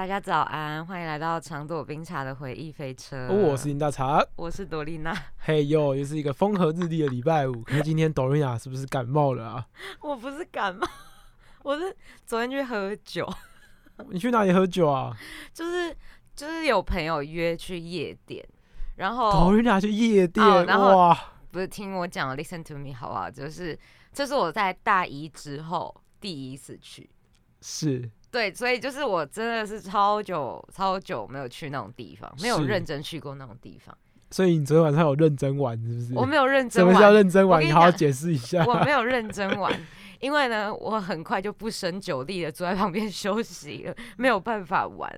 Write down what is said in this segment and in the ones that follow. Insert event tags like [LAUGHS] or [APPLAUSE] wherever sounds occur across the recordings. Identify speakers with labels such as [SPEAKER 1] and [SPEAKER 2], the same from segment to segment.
[SPEAKER 1] 大家早安，欢迎来到长朵冰茶的回忆飞车。
[SPEAKER 2] 哦，我是林大茶。
[SPEAKER 1] 我是朵丽娜。[LAUGHS]
[SPEAKER 2] 嘿哟，又是一个风和日丽的礼拜五。可是今天朵丽娜是不是感冒了啊？[LAUGHS]
[SPEAKER 1] 我不是感冒，我是昨天去喝酒。
[SPEAKER 2] 你去哪里喝酒啊？[LAUGHS]
[SPEAKER 1] 就是就是有朋友约去夜店，然后
[SPEAKER 2] 朵丽娜去夜店，
[SPEAKER 1] 然后
[SPEAKER 2] 哇！
[SPEAKER 1] 不是听我讲，listen to me 好不好？就是这是我在大一之后第一次去，
[SPEAKER 2] 是
[SPEAKER 1] 对，所以就是我真的是超久超久没有去那种地方，没有认真去过那种地方。
[SPEAKER 2] 所以你昨天晚上有认真玩是不是？
[SPEAKER 1] 我没有认真玩
[SPEAKER 2] 什么叫，认真玩？
[SPEAKER 1] 你
[SPEAKER 2] 你好好解释一下。
[SPEAKER 1] 我没 [LAUGHS] 有认真玩，因为呢，我很快就不胜酒力的坐在旁边 [LAUGHS] 休息了，没有办法玩。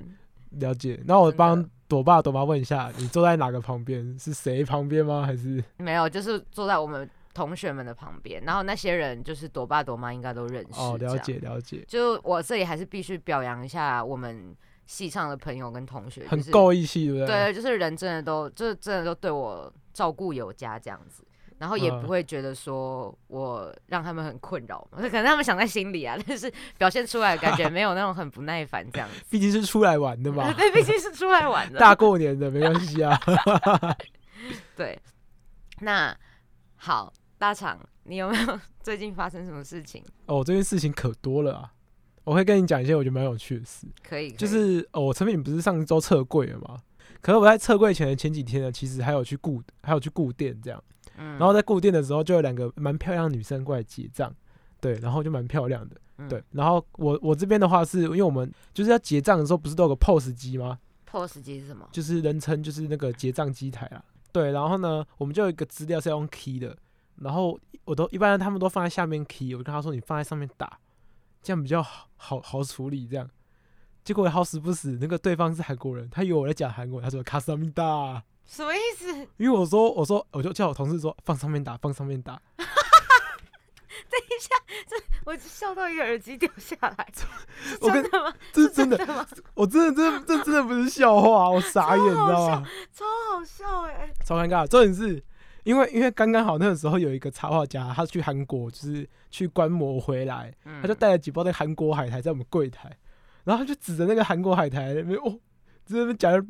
[SPEAKER 2] 了解。那我帮朵爸朵妈问一下，你坐在哪个旁边？是谁旁边吗？还是
[SPEAKER 1] 没有，就是坐在我们同学们的旁边，然后那些人就是朵爸朵妈应该都认识。
[SPEAKER 2] 哦，了。解了解，
[SPEAKER 1] 就我这里还是必须表扬一下我们系上的朋友跟同学，是
[SPEAKER 2] 够义气，对不对？
[SPEAKER 1] 对，就是人真的都，就是真的都对我照顾有加这样子，然后也
[SPEAKER 2] 嗯
[SPEAKER 1] 不会觉得说我让他们很困扰嘛，可能他们想在心里啊，[LAUGHS] 但是表现出来感觉没有那种很不耐烦这样子。
[SPEAKER 2] 毕竟是出来玩的嘛，[LAUGHS]
[SPEAKER 1] 对，毕竟是出来玩的。
[SPEAKER 2] 大过年的没关系啊。[LAUGHS]
[SPEAKER 1] 对，那好，大厂，你有没有 [LAUGHS] 最近发生什么事情？
[SPEAKER 2] 哦，这件事情可多了啊！我会跟你讲一些我觉得蛮有趣的事，
[SPEAKER 1] 可以，
[SPEAKER 2] 就
[SPEAKER 1] 可以
[SPEAKER 2] 是哦，我陈品不是上周撤柜了吗？可是我在撤柜前的前几天呢，其实还有去顾，还有去顾店这样。
[SPEAKER 1] 嗯
[SPEAKER 2] 然后在顾店的时候，就有两个蛮漂亮的女生过来结账，对，然后就蛮漂亮的，
[SPEAKER 1] 嗯
[SPEAKER 2] 对。然后我我这边的话是，因为我们就是要结账的时候，不是都有个 POS 机吗
[SPEAKER 1] ？POS 机是什么？
[SPEAKER 2] 就是人称就是那个结账机台啦。对，然后呢，我们就有一个资料是要用 key 的，然后我都一般他们都放在下面 key，我就跟他说你放在上面打，这样比较好好好处理这样。结果好死不死，那个对方是韩国人，他以为我在讲韩国，他说卡萨米达，
[SPEAKER 1] 什么意思？
[SPEAKER 2] 因为我说我说我就叫我同事说放上面打，放上面打，[LAUGHS] 等一下，这
[SPEAKER 1] 我笑到一个耳机掉下来，[LAUGHS] 是
[SPEAKER 2] 我跟
[SPEAKER 1] 真的吗？
[SPEAKER 2] 这是真的，
[SPEAKER 1] 的吗？
[SPEAKER 2] 我真的真的这真的不是笑话，我傻眼，你知道吗？
[SPEAKER 1] 超好笑哎、
[SPEAKER 2] 超尴尬。重点是因为因为刚刚好那个时候有一个插画家，他去韩国就是去观摩回来，他就
[SPEAKER 1] 嗯
[SPEAKER 2] 带了几包那个韩国海苔在我们柜台，然后他就指着那个韩国海苔那边哦。在那边讲，[LAUGHS]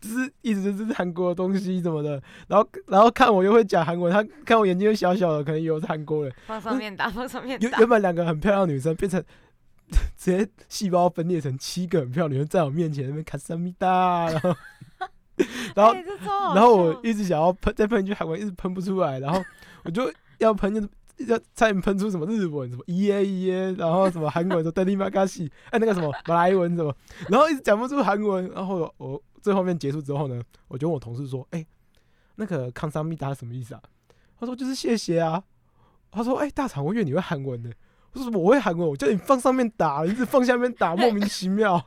[SPEAKER 2] 就是一直就是韩国的东西什么的，然后然后看我又会讲韩文，他看我眼睛又小小的，可能以为我是韩国人。
[SPEAKER 1] 放上面打，放上面打。
[SPEAKER 2] 原原本两个很漂亮的女生变成 [LAUGHS] 直接细胞分裂成七个很漂亮女生在我面前那边卡萨米达，然后 [LAUGHS] 然后然后我一直想要喷，[LAUGHS] 再喷一句韩文，一直喷不出来，然后我就要喷，就要差点喷出什么日文，什么一耶一耶，然后什么韩文，说德里马嘎西，哎那个什么马来文什么，然后一直讲不出韩文，然后我我最后面结束之后呢，我就问我同事说，哎、那个康桑密达什么意思啊？他说就是谢谢啊。他说，哎、大厂，我以为你会韩文呢。我说我会韩文，我叫你放上面打，你一直放下面打，[LAUGHS] 莫名其妙。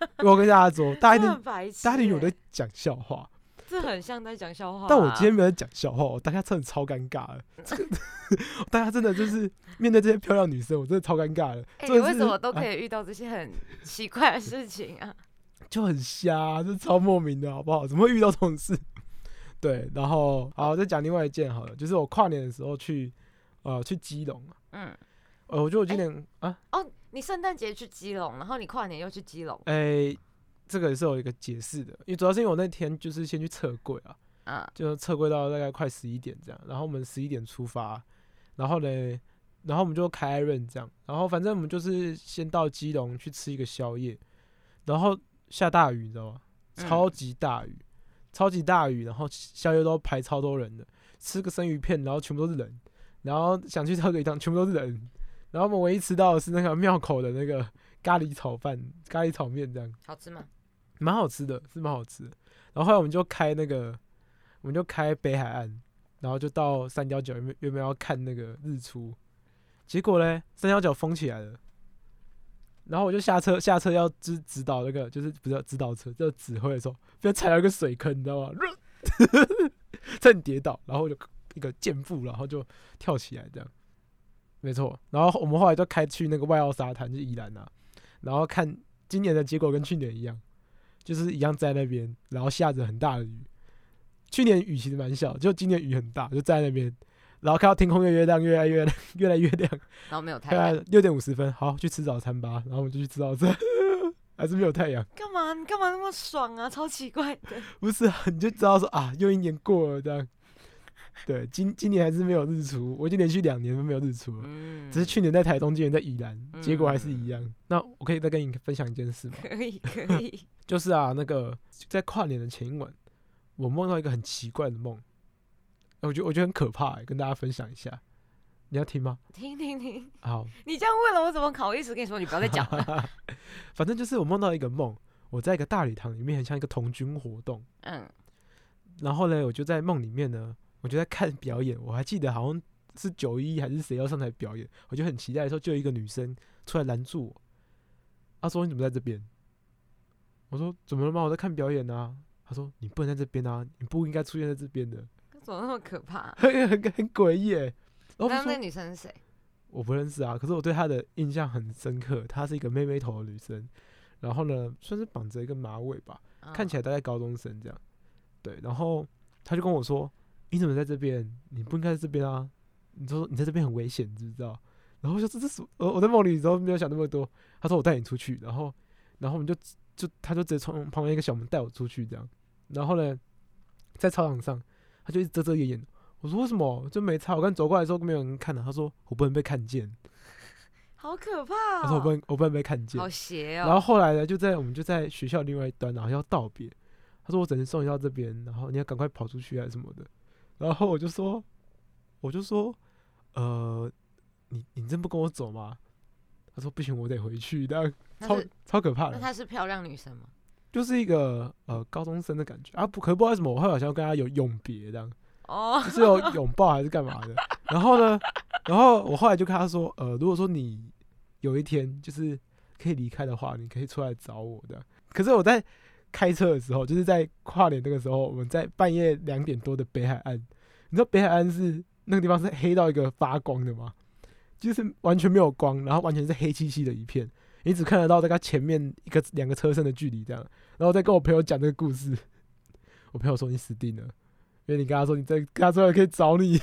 [SPEAKER 2] [LAUGHS] 我跟大家说，[LAUGHS] 大家一定
[SPEAKER 1] 很白痴、
[SPEAKER 2] 大家有
[SPEAKER 1] 欸
[SPEAKER 2] 在讲笑话，
[SPEAKER 1] 这很像在讲笑话啊、
[SPEAKER 2] 但我今天没有在讲笑话，我大家真的超尴尬的。这个 [LAUGHS] 大家真的就是面对这些漂亮女生，我真的超尴尬的。
[SPEAKER 1] 哎、你为什么都可
[SPEAKER 2] 哎
[SPEAKER 1] 以遇到这些很奇怪的事情啊？
[SPEAKER 2] 就很瞎、这超莫名的好不好？怎么会遇到这种事？对，然后好，再讲另外一件好了，就是我跨年的时候去呃去基隆呃，我觉得我今年、啊，
[SPEAKER 1] 哦，你圣诞节去基隆，然后你跨年又去基隆，
[SPEAKER 2] 哎、这个也是有一个解释的，因为主要是因为我那天就是先去测柜啊，
[SPEAKER 1] 啊，
[SPEAKER 2] 就测柜到大概快十一点这样，然后我们十一点出发，然后嘞，然后我们就开 Iron 这样，然后反正我们就是先到基隆去吃一个宵夜，然后下大雨，你知道吗？
[SPEAKER 1] 嗯。
[SPEAKER 2] 超级大雨，超级大雨，然后宵夜都排超多人的，吃个生鱼片，然后全部都是人，然后想去喝个一汤，全部都是人，然后我们唯一吃到的是那个庙口的那个 [LAUGHS] 咖喱炒饭、咖喱炒面这样。
[SPEAKER 1] 好吃吗？
[SPEAKER 2] 蛮好吃的，是蛮好吃的。然后后来我们就开那个，我们就开北海岸，然后就到三角角原本原本要看那个日出，结果嘞三角角封起来了，然后我就下车下车要指指导那个就是不是指导车，就指挥的时候，被踩到一个水坑，你知道吗？[LAUGHS] 差点跌倒，然后就一个箭步，然后就跳起来这样，没错。然后我们后来就开去那个外澳沙滩，就宜兰啊，然后看今年的结果跟去年一样，就是一样在那边，然后下着很大的雨。去年雨其实蛮小，就今年雨很大，就在那边，然后看到天空越来越亮，越来越亮，越来越亮。
[SPEAKER 1] 然后没有太阳，
[SPEAKER 2] 六点五十分，好去吃早餐吧。然后我们就去吃早餐，[LAUGHS] 还是没有太阳。
[SPEAKER 1] 干嘛？你干嘛那么爽啊？超奇怪的。
[SPEAKER 2] 不是啊，你就知道说啊，又一年过了这样。对，今今年还是没有日出，我已经连续两年都没有日出了。
[SPEAKER 1] 嗯，
[SPEAKER 2] 只是去年在台东，今年在宜兰，结果还是一
[SPEAKER 1] 嗯
[SPEAKER 2] 样。那我可以再跟你分享一件事吗？
[SPEAKER 1] 可以 [LAUGHS] 可以。[LAUGHS]
[SPEAKER 2] 就是啊，那个在跨年的前一晚，我梦到一个很奇怪的梦，我觉得我觉得很可怕、欸，跟大家分享一下。你要听吗？
[SPEAKER 1] 听听听，
[SPEAKER 2] 好，
[SPEAKER 1] 你这样问了，我怎么好意思跟你说？你不要再讲了。[LAUGHS]
[SPEAKER 2] 反正就是我梦到一个梦，我在一个大礼堂里面，很像一个童军活动。
[SPEAKER 1] 嗯，
[SPEAKER 2] 然后呢，我就在梦里面呢，我就在看表演。我还记得好像是九一还是谁要上台表演，我就很期待的时候，就有一个女生出来拦住我，她说：“你怎么在这边？”我说：“怎么了吗？我在看表演啊。”她说：“你不能在这边啊，你不应该出现在这边的，
[SPEAKER 1] 怎么那么可怕？
[SPEAKER 2] 很很很诡异耶。”然后
[SPEAKER 1] 那女生是谁？
[SPEAKER 2] 我不认识啊，可是我对她的印象很深刻，她是一个妹妹头的女生，然后呢，算是绑着一个马尾吧，看起
[SPEAKER 1] 来
[SPEAKER 2] 来大概高中生这样。对，然后她就跟我说：“你怎么在这边？你不应该在这边啊！你说你在这边很危险，你知不知道？”然后我说：“这这是我我在梦里的时候没有想那么多。”他说：“我带你出去。”然后然后我们就就他就直接从旁边一个小门带我出去这样。然后呢，在操场上他就一直遮遮掩掩。我说：“为什么？就没差。我刚走过来的时候没有人看的。”他说：[LAUGHS] “我不能被看见。
[SPEAKER 1] 好可怕哦。
[SPEAKER 2] 他说：“我不能我不能被看见。”
[SPEAKER 1] 好邪哦。
[SPEAKER 2] 然后后来呢，就在我们就在学校另外一端，然后要道别。他说我只能送你到这边，然后你要赶快跑出去啊什么的。然后我就说，我就说，呃，你你真不跟我走吗？他说不行，我得回去。这样超超可怕的，
[SPEAKER 1] 那她是漂亮女生吗？
[SPEAKER 2] 就是一个呃高中生的感觉啊。不，可不知道为什么我后来好像跟她有永别这样，
[SPEAKER 1] 哦，
[SPEAKER 2] 就是有拥抱还是干嘛的。然后呢，然后我后来就跟她说，呃，如果说你有一天就是可以离开的话，你可以出来找我的。可是我在开车的时候，就是在跨年那个时候，我们在半夜两点多的北海岸，你知道北海岸是那个地方是黑到一个发光的吗？就是完全没有光，然后完全是黑漆漆的一片，你只看得到大概前面一个两个车身的距离这样。然后再跟我朋友讲这个故事，我朋友说你死定了，因为你跟他说你在跟他说可以找你，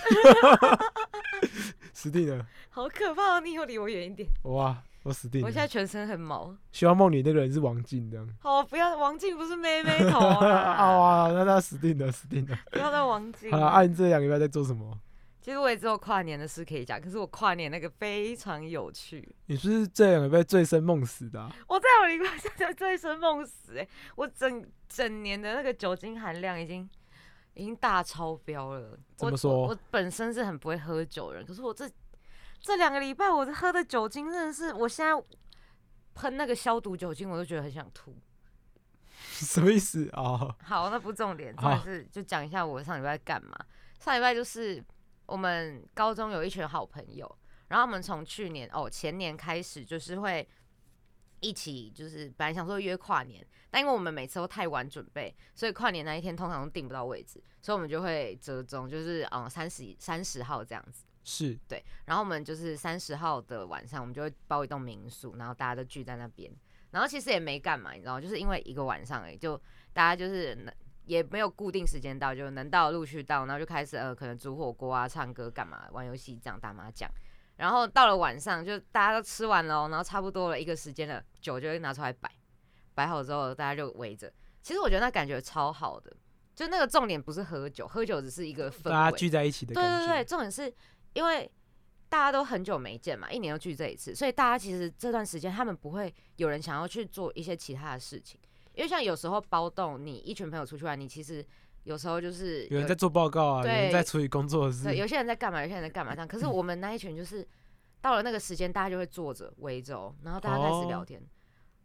[SPEAKER 2] [LAUGHS] 死定了，
[SPEAKER 1] 好可怕哦！你以后离我远一点。
[SPEAKER 2] 哇，我死定了。
[SPEAKER 1] 我现在全身很毛。
[SPEAKER 2] 希望梦里那个人是王静这样。
[SPEAKER 1] 好，不要王静不是妹妹头
[SPEAKER 2] 啊 [LAUGHS]
[SPEAKER 1] 啊！
[SPEAKER 2] 那他死定了，死定了。
[SPEAKER 1] 不要再王静。
[SPEAKER 2] 好了，啊，你这两个礼拜在做什么？
[SPEAKER 1] 其实我也只有跨年的事可以讲，可是我跨年那个非常有趣。
[SPEAKER 2] 你是不是这两个礼拜醉生梦死的啊、
[SPEAKER 1] 我在我礼拜现在醉生梦死哎、我整整年的那个酒精含量已经已经大超标了。
[SPEAKER 2] 怎么说
[SPEAKER 1] 我？我本身是很不会喝酒的人，可是我这这两个礼拜我喝的酒精真的是，我现在喷那个消毒酒精，我都觉得很想吐。[LAUGHS]
[SPEAKER 2] 什么意思啊？
[SPEAKER 1] 好，那不重点，重
[SPEAKER 2] 好
[SPEAKER 1] 点是就讲一下我上礼拜干嘛。上礼拜就是我们高中有一群好朋友，然后我们从去年哦前年开始就是会一起，就是本来想说约跨年，但因为我们每次都太晚准备，所以跨年那一天通常都订不到位置，所以我们就会折中，就是嗯三十三十号这样子。
[SPEAKER 2] 是
[SPEAKER 1] 对，然后我们就是三十号的晚上，我们就会包一栋民宿，然后大家都聚在那边。然后其实也没干嘛，你知道，就是因为一个晚上而已，就大家就是能也没有固定时间到，就能到陆续到，然后就开始呃可能煮火锅啊、唱歌干嘛、玩游戏这样打麻将。然后到了晚上，就大家都吃完了哦，然后差不多了一个时间了，酒就会拿出来摆，摆好之后大家就围着。其实我觉得那感觉超好的，就那个重点不是喝酒，喝酒只是一个氛围，
[SPEAKER 2] 大家聚在一起的
[SPEAKER 1] 对
[SPEAKER 2] 感觉。
[SPEAKER 1] 对对，重点是因为大家都很久没见嘛，一年又聚这一次，所以大家其实这段时间他们不会有人想要去做一些其他的事情，因为像有时候包动，你一群朋友出去玩，你其实有时候就是
[SPEAKER 2] 有人在做报告啊，有人在处理工作的事
[SPEAKER 1] 对，。有些人在干嘛，有些人在干嘛这样。可是我们那一群就是到了那个时间，大家就会坐着围着哦，然后大家开始聊
[SPEAKER 2] 哦
[SPEAKER 1] 天，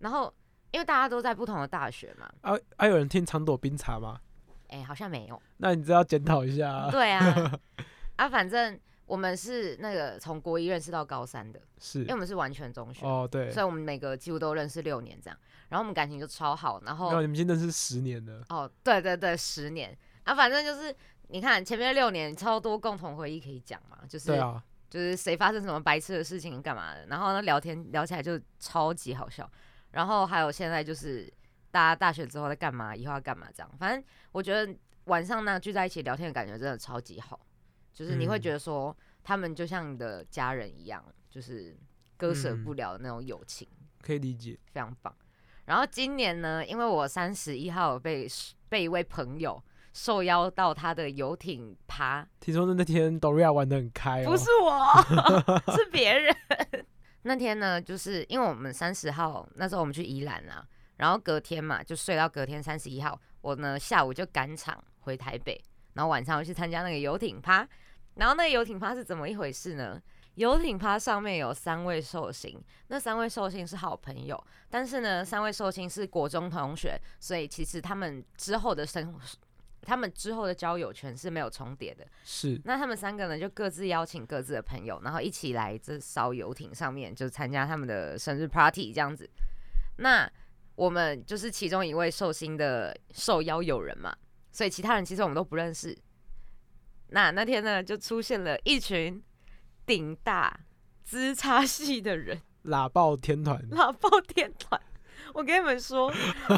[SPEAKER 1] 然后因为大家都在不同的大学嘛，
[SPEAKER 2] 啊啊！有人听长朵冰茶吗？
[SPEAKER 1] 哎、好像没有。
[SPEAKER 2] 那你知道检讨一下啊。
[SPEAKER 1] 对啊，[LAUGHS] 啊，反正我们是那个从国一认识到高三的，
[SPEAKER 2] 是
[SPEAKER 1] 因为我们是完全中学，
[SPEAKER 2] 哦，对，
[SPEAKER 1] 所以我们每个几乎都认识六年这样，然后我们感情就超好，然后
[SPEAKER 2] 你们已经认识十年了，
[SPEAKER 1] 哦，对对对，十年。啊，反正就是你看前面六年超多共同回忆可以讲嘛，就是、
[SPEAKER 2] 对啊，
[SPEAKER 1] 就是谁发生什么白痴的事情干嘛的，然后呢聊天聊起来就超级好笑，然后还有现在就是大家大学之后在干嘛，以后要干嘛这样，反正我觉得晚上呢聚在一起聊天的感觉真的超级好，就是你会
[SPEAKER 2] 嗯
[SPEAKER 1] 觉得说他们就像你的家人一样，就是割舍
[SPEAKER 2] 嗯
[SPEAKER 1] 不了的那种友情。
[SPEAKER 2] 可以理解。
[SPEAKER 1] 非常棒。然后今年呢，因为我三十一号有被被一位朋友受邀到他的游艇趴，
[SPEAKER 2] 听说那天 Doria 玩的很开哦，
[SPEAKER 1] 不是我，[LAUGHS] 是别人。那天呢，就是因为我们三十号那时候我们去宜兰啦，然后隔天嘛就睡到隔天三十一号，我呢下午就赶场回台北，然后晚上又去参加那个游艇趴。然后那个游艇趴是怎么一回事呢？游艇趴上面有三位寿星，那三位寿星是好朋友，但是呢，三位寿星是国中同学，所以其实他们之后的生，他们之后的交友圈是没有重叠的。
[SPEAKER 2] 是
[SPEAKER 1] 那他们三个呢，就各自邀请各自的朋友，然后一起来这艘游艇上面，就参加他们的生日 party 这样子。那我们就是其中一位寿星的受邀友人嘛，所以其他人其实我们都不认识。那那天呢，就出现了一群顶大资差系的人，
[SPEAKER 2] 喇爆天团，[LAUGHS]
[SPEAKER 1] 喇爆天团。我跟你们说，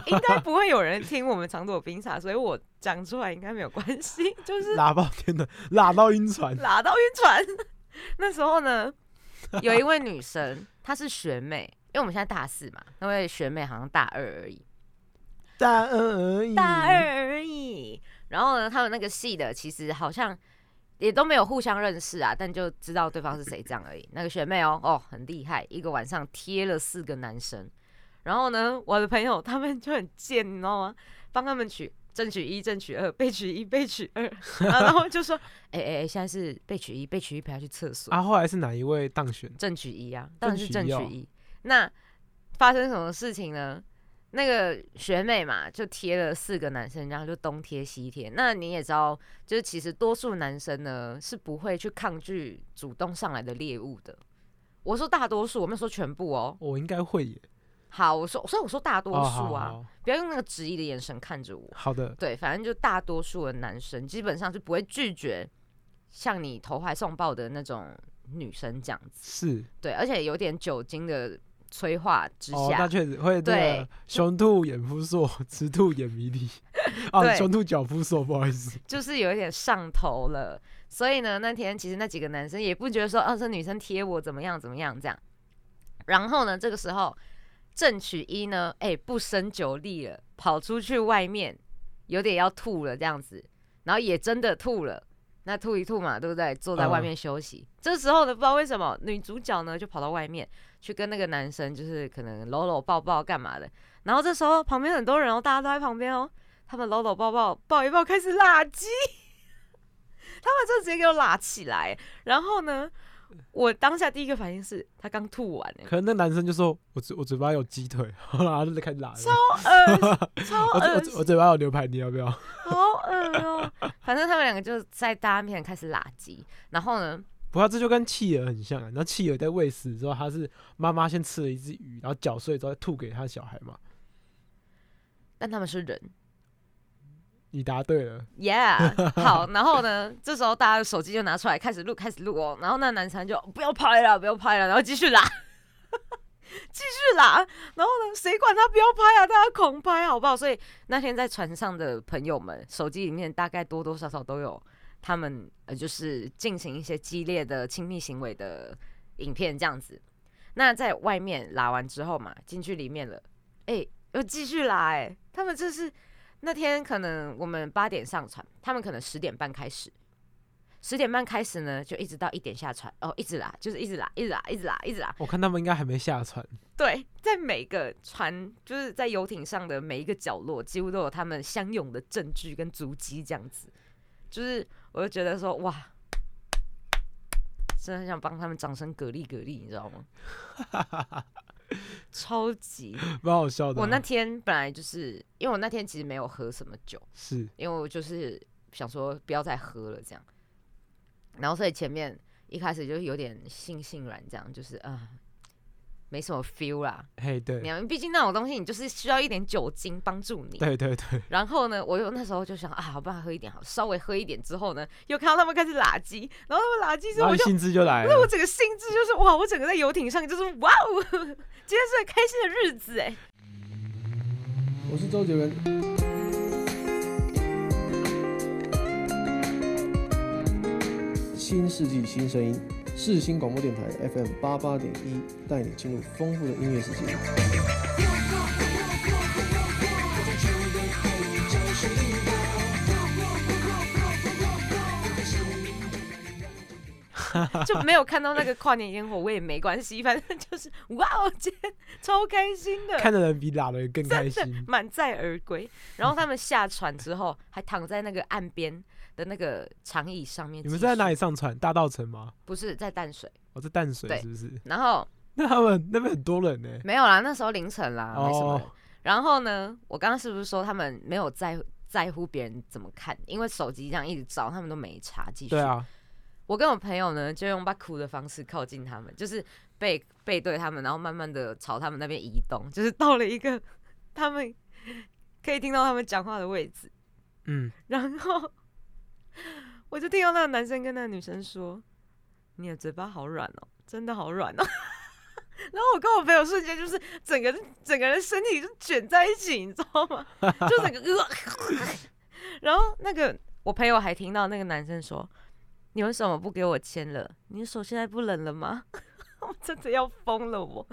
[SPEAKER 1] 应该不会有人听我们长朵冰茶，所以我讲出来应该没有关系。就是
[SPEAKER 2] 喇爆天团，喇到晕船，
[SPEAKER 1] 喇到晕船。那时候呢，有一位女生，她是学妹，因为我们现在大四嘛，那位学妹好像大二而已，
[SPEAKER 2] 大二而已，
[SPEAKER 1] 大二而已。然后呢，他们那个系的其实好像也都没有互相认识啊，但就知道对方是谁这样而已。那个学妹哦，哦，很厉害，一个晚上贴了四个男生。然后呢，我的朋友他们就很贱，你知道吗？帮他们取正取一、正取二、被取一、被取二，然后就说：“哎哎哎，现在是被取一，被取一陪他去厕所。”
[SPEAKER 2] 啊，后来是哪一位当选？
[SPEAKER 1] 正取一啊，当然是正
[SPEAKER 2] 取一。
[SPEAKER 1] 那发生什么事情呢？那个学妹嘛，就贴了四个男生，然后就东贴西贴。那你也知道，就是其实多数男生呢是不会去抗拒主动上来的猎物的。我说大多数，我没有说全部哦。
[SPEAKER 2] 我应该会耶，
[SPEAKER 1] 好，我说，所以我说大多
[SPEAKER 2] 哦
[SPEAKER 1] 数啊，
[SPEAKER 2] 好好
[SPEAKER 1] 不要用那个质疑的眼神看着我。
[SPEAKER 2] 好的，
[SPEAKER 1] 对，反正就大多数的男生基本上是不会拒绝向你投怀送抱的那种女生这样子。
[SPEAKER 2] 是
[SPEAKER 1] 对，而且有点酒精的催化之
[SPEAKER 2] 哦，
[SPEAKER 1] 下，
[SPEAKER 2] 那确实会那
[SPEAKER 1] 对
[SPEAKER 2] 个雄兔眼扑朔，[LAUGHS] 雌兔眼迷离，啊，雄兔脚扑朔，不好意思，
[SPEAKER 1] 就是有一点上头了。所以呢，那天其实那几个男生也不觉得说，哦、这女生贴我怎么样怎么样这样。然后呢，这个时候郑取一呢，哎、不胜酒力了，跑出去外面，有点要吐了这样子，然后也真的吐了。那吐一吐嘛，对不对？坐在外
[SPEAKER 2] 嗯
[SPEAKER 1] 面休息。这时候呢，不知道为什么女主角呢就跑到外面去跟那个男生，就是可能搂搂抱抱干嘛的。然后这时候旁边很多人哦，大家都在旁边哦，他们搂搂抱抱抱一抱，开始拉鸡，[LAUGHS] 他们就直接给我拉起来。然后呢，我当下第一个反应是他刚吐完哎，
[SPEAKER 2] 可能那男生就说我嘴我嘴巴有鸡腿，[LAUGHS] 然后就开始拉了，
[SPEAKER 1] 超恶超 [LAUGHS]
[SPEAKER 2] 我我
[SPEAKER 1] 恶
[SPEAKER 2] 嘴我嘴巴有牛排，你要不要？
[SPEAKER 1] 好恶哦、反正他们两个就在大家面前开始拉鸡，然后呢，
[SPEAKER 2] 不过这就跟企鹅很像啊，然后企鹅在喂食之后，它是妈妈先吃了一只鱼，然后搅碎之后再吐给它小孩嘛。
[SPEAKER 1] 但他们是人。
[SPEAKER 2] 你答对了
[SPEAKER 1] ，Yeah，[LAUGHS] 好，然后呢，这时候大家的手机就拿出来开始录，开始录哦。然后那男生就不要拍了，不要拍了，然后继续拉，[LAUGHS] 继续拉。然后呢，谁管他不要拍啊？大家狂拍好不好？所以那天在船上的朋友们，手机里面大概多多少少都有他们呃，就是进行一些激烈的亲密行为的影片这样子。那在外面拉完之后嘛，进去里面了，哎、又继续拉、哎，他们这是。那天可能我们八点上船，他们可能十点半开始，十点半开始呢，就一直到一点下船，哦，一直拉，就是一直拉，一直拉，一直拉，一直拉。
[SPEAKER 2] 我看他们应该还没下船。
[SPEAKER 1] 对，在每个船，就是在游艇上的每一个角落，几乎都有他们相拥的证据跟足迹，这样子。就是我就觉得说，哇，真的很想帮他们掌声鼓励鼓励，你知道吗？[LAUGHS] 超级。[LAUGHS]
[SPEAKER 2] 蛮好笑的啊。
[SPEAKER 1] 我那天本来就是因为我那天其实没有喝什么酒，
[SPEAKER 2] 是
[SPEAKER 1] 因为我就是想说不要再喝了这样，然后所以前面一开始就有点悻悻然，这样就是啊、没什么 feel 啦。
[SPEAKER 2] 嘿，
[SPEAKER 1] 你
[SPEAKER 2] 对
[SPEAKER 1] 们毕竟那种东西，你就是需要一点酒精帮助你。
[SPEAKER 2] 对对对，[LAUGHS]
[SPEAKER 1] 然后呢，我又那时候就想啊，好吧，喝一点好，稍微喝一点之后呢，又看到他们开始拉鸡，然后他们拉鸡之后，我
[SPEAKER 2] 兴致就来
[SPEAKER 1] 那我。整个兴致就是哇，我整个在游艇上就是哇哦，[LAUGHS] 今天是很开心的日子哎。
[SPEAKER 2] 我是周杰伦。
[SPEAKER 3] 新世纪新声音，世新广播电台 FM 八八点一，带你进入丰富的音乐世界。[LAUGHS]
[SPEAKER 1] 就没有看到那个跨年烟火，我也没关系，[LAUGHS] 反正就是哇哦，今天超开心的，
[SPEAKER 2] 看的人比打的人更开心。
[SPEAKER 1] 满载而归。然后他们下船之后，还躺在那个岸边的那个长椅上面。
[SPEAKER 2] 你们是在哪
[SPEAKER 1] 里？
[SPEAKER 2] 上船？大道城吗？
[SPEAKER 1] 不是在淡水。
[SPEAKER 2] 我在淡水是不是？
[SPEAKER 1] 然后
[SPEAKER 2] 那他们那边很多人呢。
[SPEAKER 1] 没有啦，那时候凌晨啦，没什么人。
[SPEAKER 2] 哦，
[SPEAKER 1] 然后呢，我刚刚是不是说他们没有在在乎别人怎么看？因为手机这样一直照，他们都没查，继续。
[SPEAKER 2] 对啊，
[SPEAKER 1] 我跟我朋友呢，就用把哭的方式靠近他们，就是背背对他们，然后慢慢的朝他们那边移动，就是到了一个他们可以听到他们讲话的位置，
[SPEAKER 2] 嗯，
[SPEAKER 1] 然后 [LAUGHS] 我就听到那个男生跟那个女生说：“你的嘴巴好软哦，真的好软哦。[LAUGHS] ”然后我跟我朋友瞬间就是整个整个人身体就卷在一起，你知道吗？[LAUGHS] 就整个呃，然后那个我朋友还听到那个男生说：“你为什么不给我签了？你的手现在不冷了吗？”我真的要疯了我！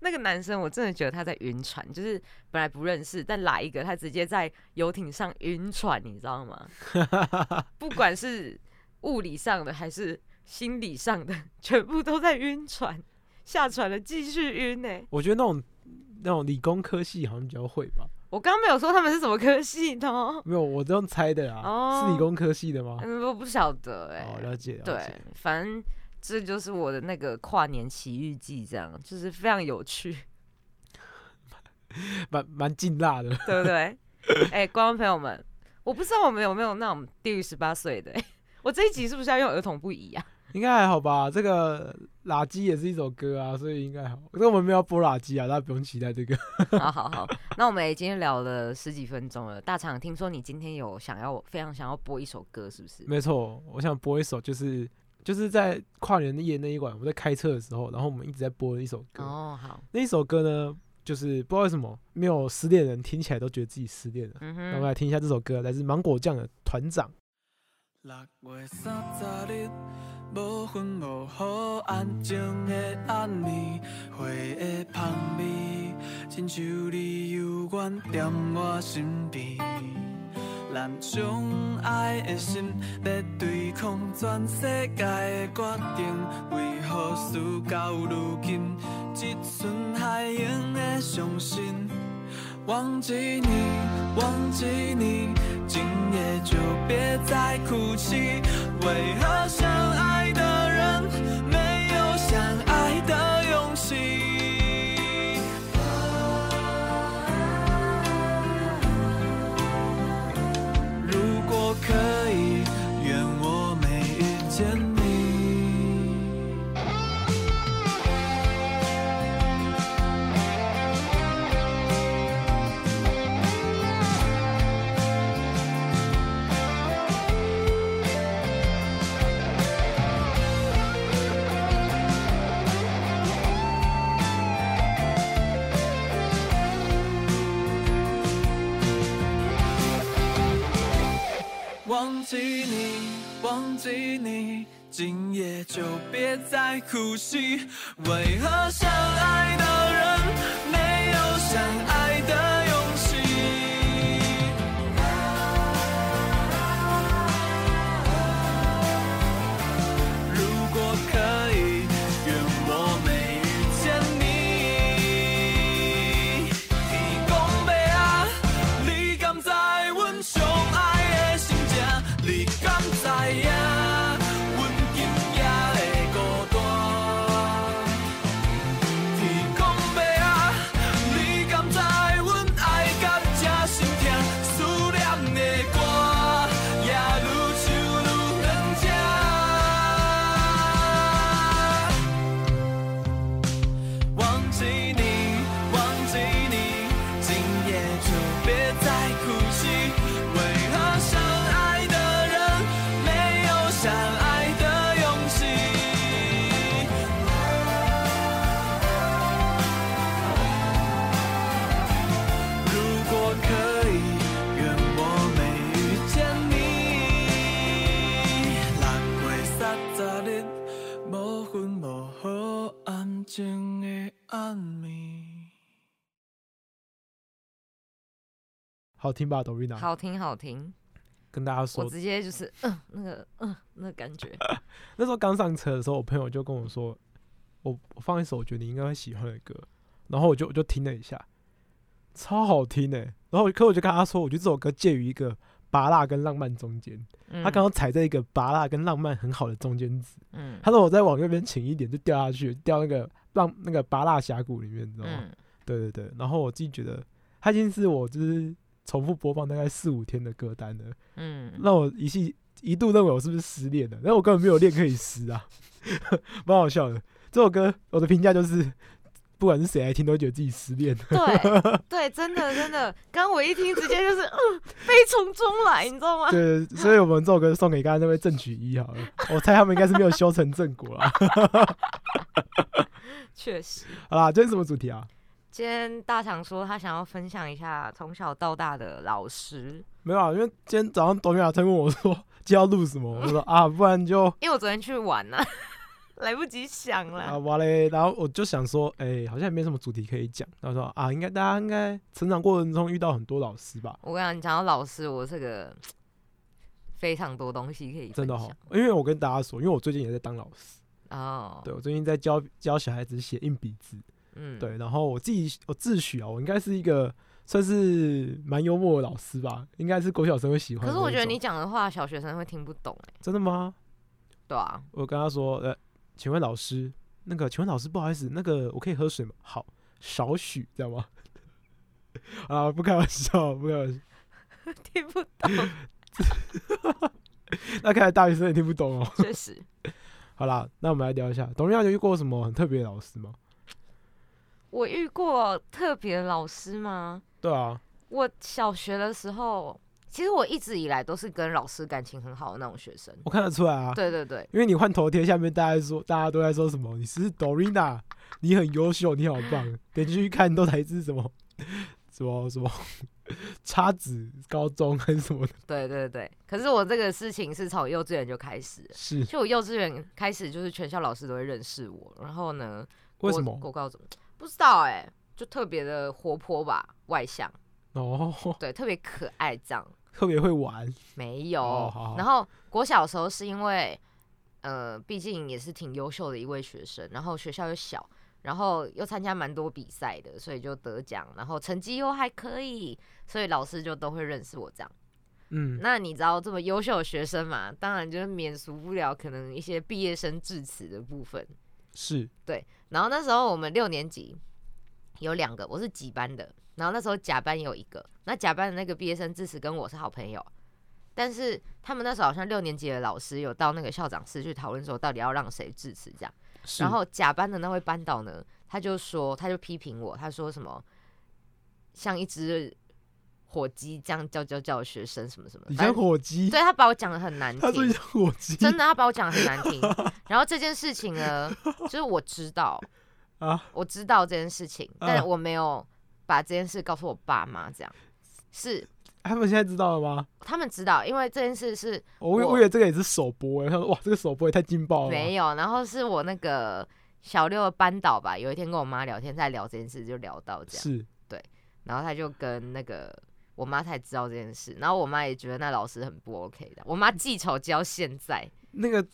[SPEAKER 1] 那个男生我真的觉得他在晕船，就是本来不认识，但来一个他直接在游艇上晕船，你知道吗？[LAUGHS] 不管是物理上的还是心理上的，全部都在晕船。下船了继续晕呢、
[SPEAKER 2] 我觉得那种那种理工科系好像比较会吧。
[SPEAKER 1] 我刚刚没有说他们是什么科系的哦，
[SPEAKER 2] 没有，我这样猜的啦。
[SPEAKER 1] 哦
[SPEAKER 2] 是理工科系的吗？
[SPEAKER 1] 嗯，我不晓得哎、
[SPEAKER 2] 哦，了解。了
[SPEAKER 1] 对
[SPEAKER 2] 解，
[SPEAKER 1] 反正这就是我的那个跨年奇遇记，这样就是非常有趣，[LAUGHS]
[SPEAKER 2] 蛮蛮劲辣的。[LAUGHS]
[SPEAKER 1] 对不对？哎、观众朋友们，我不知道我们有没有那种低于十八岁的、欸，[LAUGHS] 我这一集是不是要用儿童不宜啊？
[SPEAKER 2] 应该还好吧？这个垃圾也是一首歌啊，所以应该好。可是我们没有播垃圾啊，大家不用期待这个。
[SPEAKER 1] 好好好，那我们也今天聊了十几分钟了。大厂，听说你今天有想要非常想要播一首歌，是不是？
[SPEAKER 2] 没错，我想播一首，就是就是在跨年夜那一晚，我在开车的时候，然后我们一直在播的一首歌。
[SPEAKER 1] 哦，好，
[SPEAKER 2] 那一首歌呢，就是不知道为什么没有失恋的人听起来都觉得自己失恋了。
[SPEAKER 1] 嗯
[SPEAKER 2] 那我们
[SPEAKER 1] 哼，
[SPEAKER 2] 来听一下这首歌，来自芒果酱的《团长》。
[SPEAKER 4] 六月三十日，无风无雨，安静的暗暝，花的香味，亲像你幽远踮我身边。咱相爱的心，要对抗全世界的决定，为何事到如今，只剩还用的伤心？忘记你，忘记你，今夜就别再哭泣。为何相爱的在哭泣。为何
[SPEAKER 2] 好听吧，Dorina？
[SPEAKER 1] 好听好听，
[SPEAKER 2] 跟大家说。
[SPEAKER 1] 我，直接就是嗯、那个嗯、那个感觉，[LAUGHS]
[SPEAKER 2] 那时候刚上车的时候，我朋友就跟我说，我我放一首我觉得你应该会喜欢的歌，然后我就我就听了一下，超好听诶、然后我可我就跟他说，我觉得这首歌介于一个拔辣跟浪漫中间，
[SPEAKER 1] 嗯、
[SPEAKER 2] 他刚刚踩在一个拔辣跟浪漫很好的中间值。
[SPEAKER 1] 嗯。
[SPEAKER 2] 他说我再往右边倾一点就掉下去，掉那个浪那个拔辣峡谷里面，你知道吗？
[SPEAKER 1] 嗯。
[SPEAKER 2] 对对对，然后我自己觉得，他已经是我就是重复播放大概四五天的歌单了，
[SPEAKER 1] 嗯，
[SPEAKER 2] 让我一系一度认为我是不是失恋了，但我根本没有恋可以失啊，[LAUGHS] 蛮好笑的。这首歌我的评价就是，不管是谁来听都觉得自己失恋。
[SPEAKER 1] 对对，真的真的，刚我一听直接就是 [LAUGHS] 嗯悲从中来，你知道吗？
[SPEAKER 2] 对，所以我们这首歌送给刚才那位郑曲一好了，[LAUGHS] 我猜他们应该是没有修成正果啦。
[SPEAKER 1] 确实。
[SPEAKER 2] 好啦，今天什么主题啊？
[SPEAKER 1] 今天大强说他想要分享一下从小到大的老师，
[SPEAKER 2] 没有啊，因为今天早上董雅才问我说今天要录什么，我说啊，不然就
[SPEAKER 1] 因为我昨天去玩了、[LAUGHS] 来不及想了
[SPEAKER 2] 啊
[SPEAKER 1] 了。
[SPEAKER 2] 哇嘞，然后我就想说，哎、好像也没什么主题可以讲。然后说啊，应该大家应该成长过程中遇到很多老师吧，
[SPEAKER 1] 我跟你讲，你讲到老师，我这个非常多东西可以
[SPEAKER 2] 真的好因为我跟大家说，因为我最近也在当老师，
[SPEAKER 1] 哦。
[SPEAKER 2] 对我最近在教教小孩子写硬笔字，
[SPEAKER 1] 嗯，
[SPEAKER 2] 对，然后我自己我自诩啊，我应该是一个算是蛮幽默的老师吧，应该是国小生会喜欢。
[SPEAKER 1] 可是我觉得你讲的话，小学生会听不懂哎、
[SPEAKER 2] 真的吗？
[SPEAKER 1] 对啊，
[SPEAKER 2] 我跟他说，呃，请问老师，那个，请问老师，不好意思，那个我可以喝水吗？好，少许，这样吗？[LAUGHS] 啊，不开玩笑，不开玩笑。[LAUGHS]
[SPEAKER 1] 听不懂，
[SPEAKER 2] 那看来大学生也听不懂哦。
[SPEAKER 1] 确实。[LAUGHS]
[SPEAKER 2] 好啦，那我们来聊一下，董亮有遇过什么很特别的老师吗？
[SPEAKER 1] 我遇过特别的老师吗？
[SPEAKER 2] 对啊，
[SPEAKER 1] 我小学的时候，其实我一直以来都是跟老师感情很好的那种学生。
[SPEAKER 2] 我看得出来啊。
[SPEAKER 1] 对对对，
[SPEAKER 2] 因为你换头贴下面，大家说大家都在说什么？你是 Dorina，你很优秀，你好棒。点进去看都来自什么什么什么叉子高中还是什么的？[LAUGHS]
[SPEAKER 1] 对对对。可是我这个事情是从幼稚园就开始了，
[SPEAKER 2] 是
[SPEAKER 1] 就我幼稚园开始，就是全校老师都会认识我。然后呢，国
[SPEAKER 2] 为什么？
[SPEAKER 1] 国高中不知道哎、就特别的活泼吧，外向，
[SPEAKER 2] 哦，
[SPEAKER 1] 对，特别可爱这样。
[SPEAKER 2] 特别会玩。
[SPEAKER 1] 没有。
[SPEAKER 2] 哦好好
[SPEAKER 1] 然后国小的时候是因为，呃，毕竟也是挺优秀的一位学生，然后学校又小，然后又参加蛮多比赛的，所以就得奖，然后成绩又还可以，所以老师就都会认识我这样。
[SPEAKER 2] 嗯，
[SPEAKER 1] 那你知道这么优秀的学生嘛，当然就是免俗不了可能一些毕业生致辞的部分。
[SPEAKER 2] 是。
[SPEAKER 1] 对然后那时候我们六年级有两个，我是几班的，然后那时候甲班有一个，那甲班的那个毕业生致辞跟我是好朋友，但是他们那时候好像六年级的老师有到那个校长室去讨论说到底要让谁致辞这样，然后甲班的那位班导呢，他就说他就批评我，他说什么像一只火鸡这样叫叫叫学生什么什么的，
[SPEAKER 2] 你像火鸡，
[SPEAKER 1] 对他把我讲的很难听 [LAUGHS]
[SPEAKER 2] 他说你，像火鸡，
[SPEAKER 1] 真的他把我讲的很难听，[LAUGHS] 然后这件事情呢，就是我知道。[LAUGHS]
[SPEAKER 2] 啊，
[SPEAKER 1] 我知道这件事情，
[SPEAKER 2] 嗯
[SPEAKER 1] 但我没有把这件事告诉我爸妈，这样是
[SPEAKER 2] 他们现在知道了吗？
[SPEAKER 1] 他们知道，因为这件事是我
[SPEAKER 2] 我以为这个也是首播哎，他说哇，这个首播也太劲爆了。
[SPEAKER 1] 没有，然后是我那个小六的班导吧，有一天跟我妈聊天，在聊这件事，就聊到这样，
[SPEAKER 2] 是
[SPEAKER 1] 然后他就跟那个我妈才知道这件事，然后我妈也觉得那老师很不 OK 的，我妈记仇记到现在，
[SPEAKER 2] 那个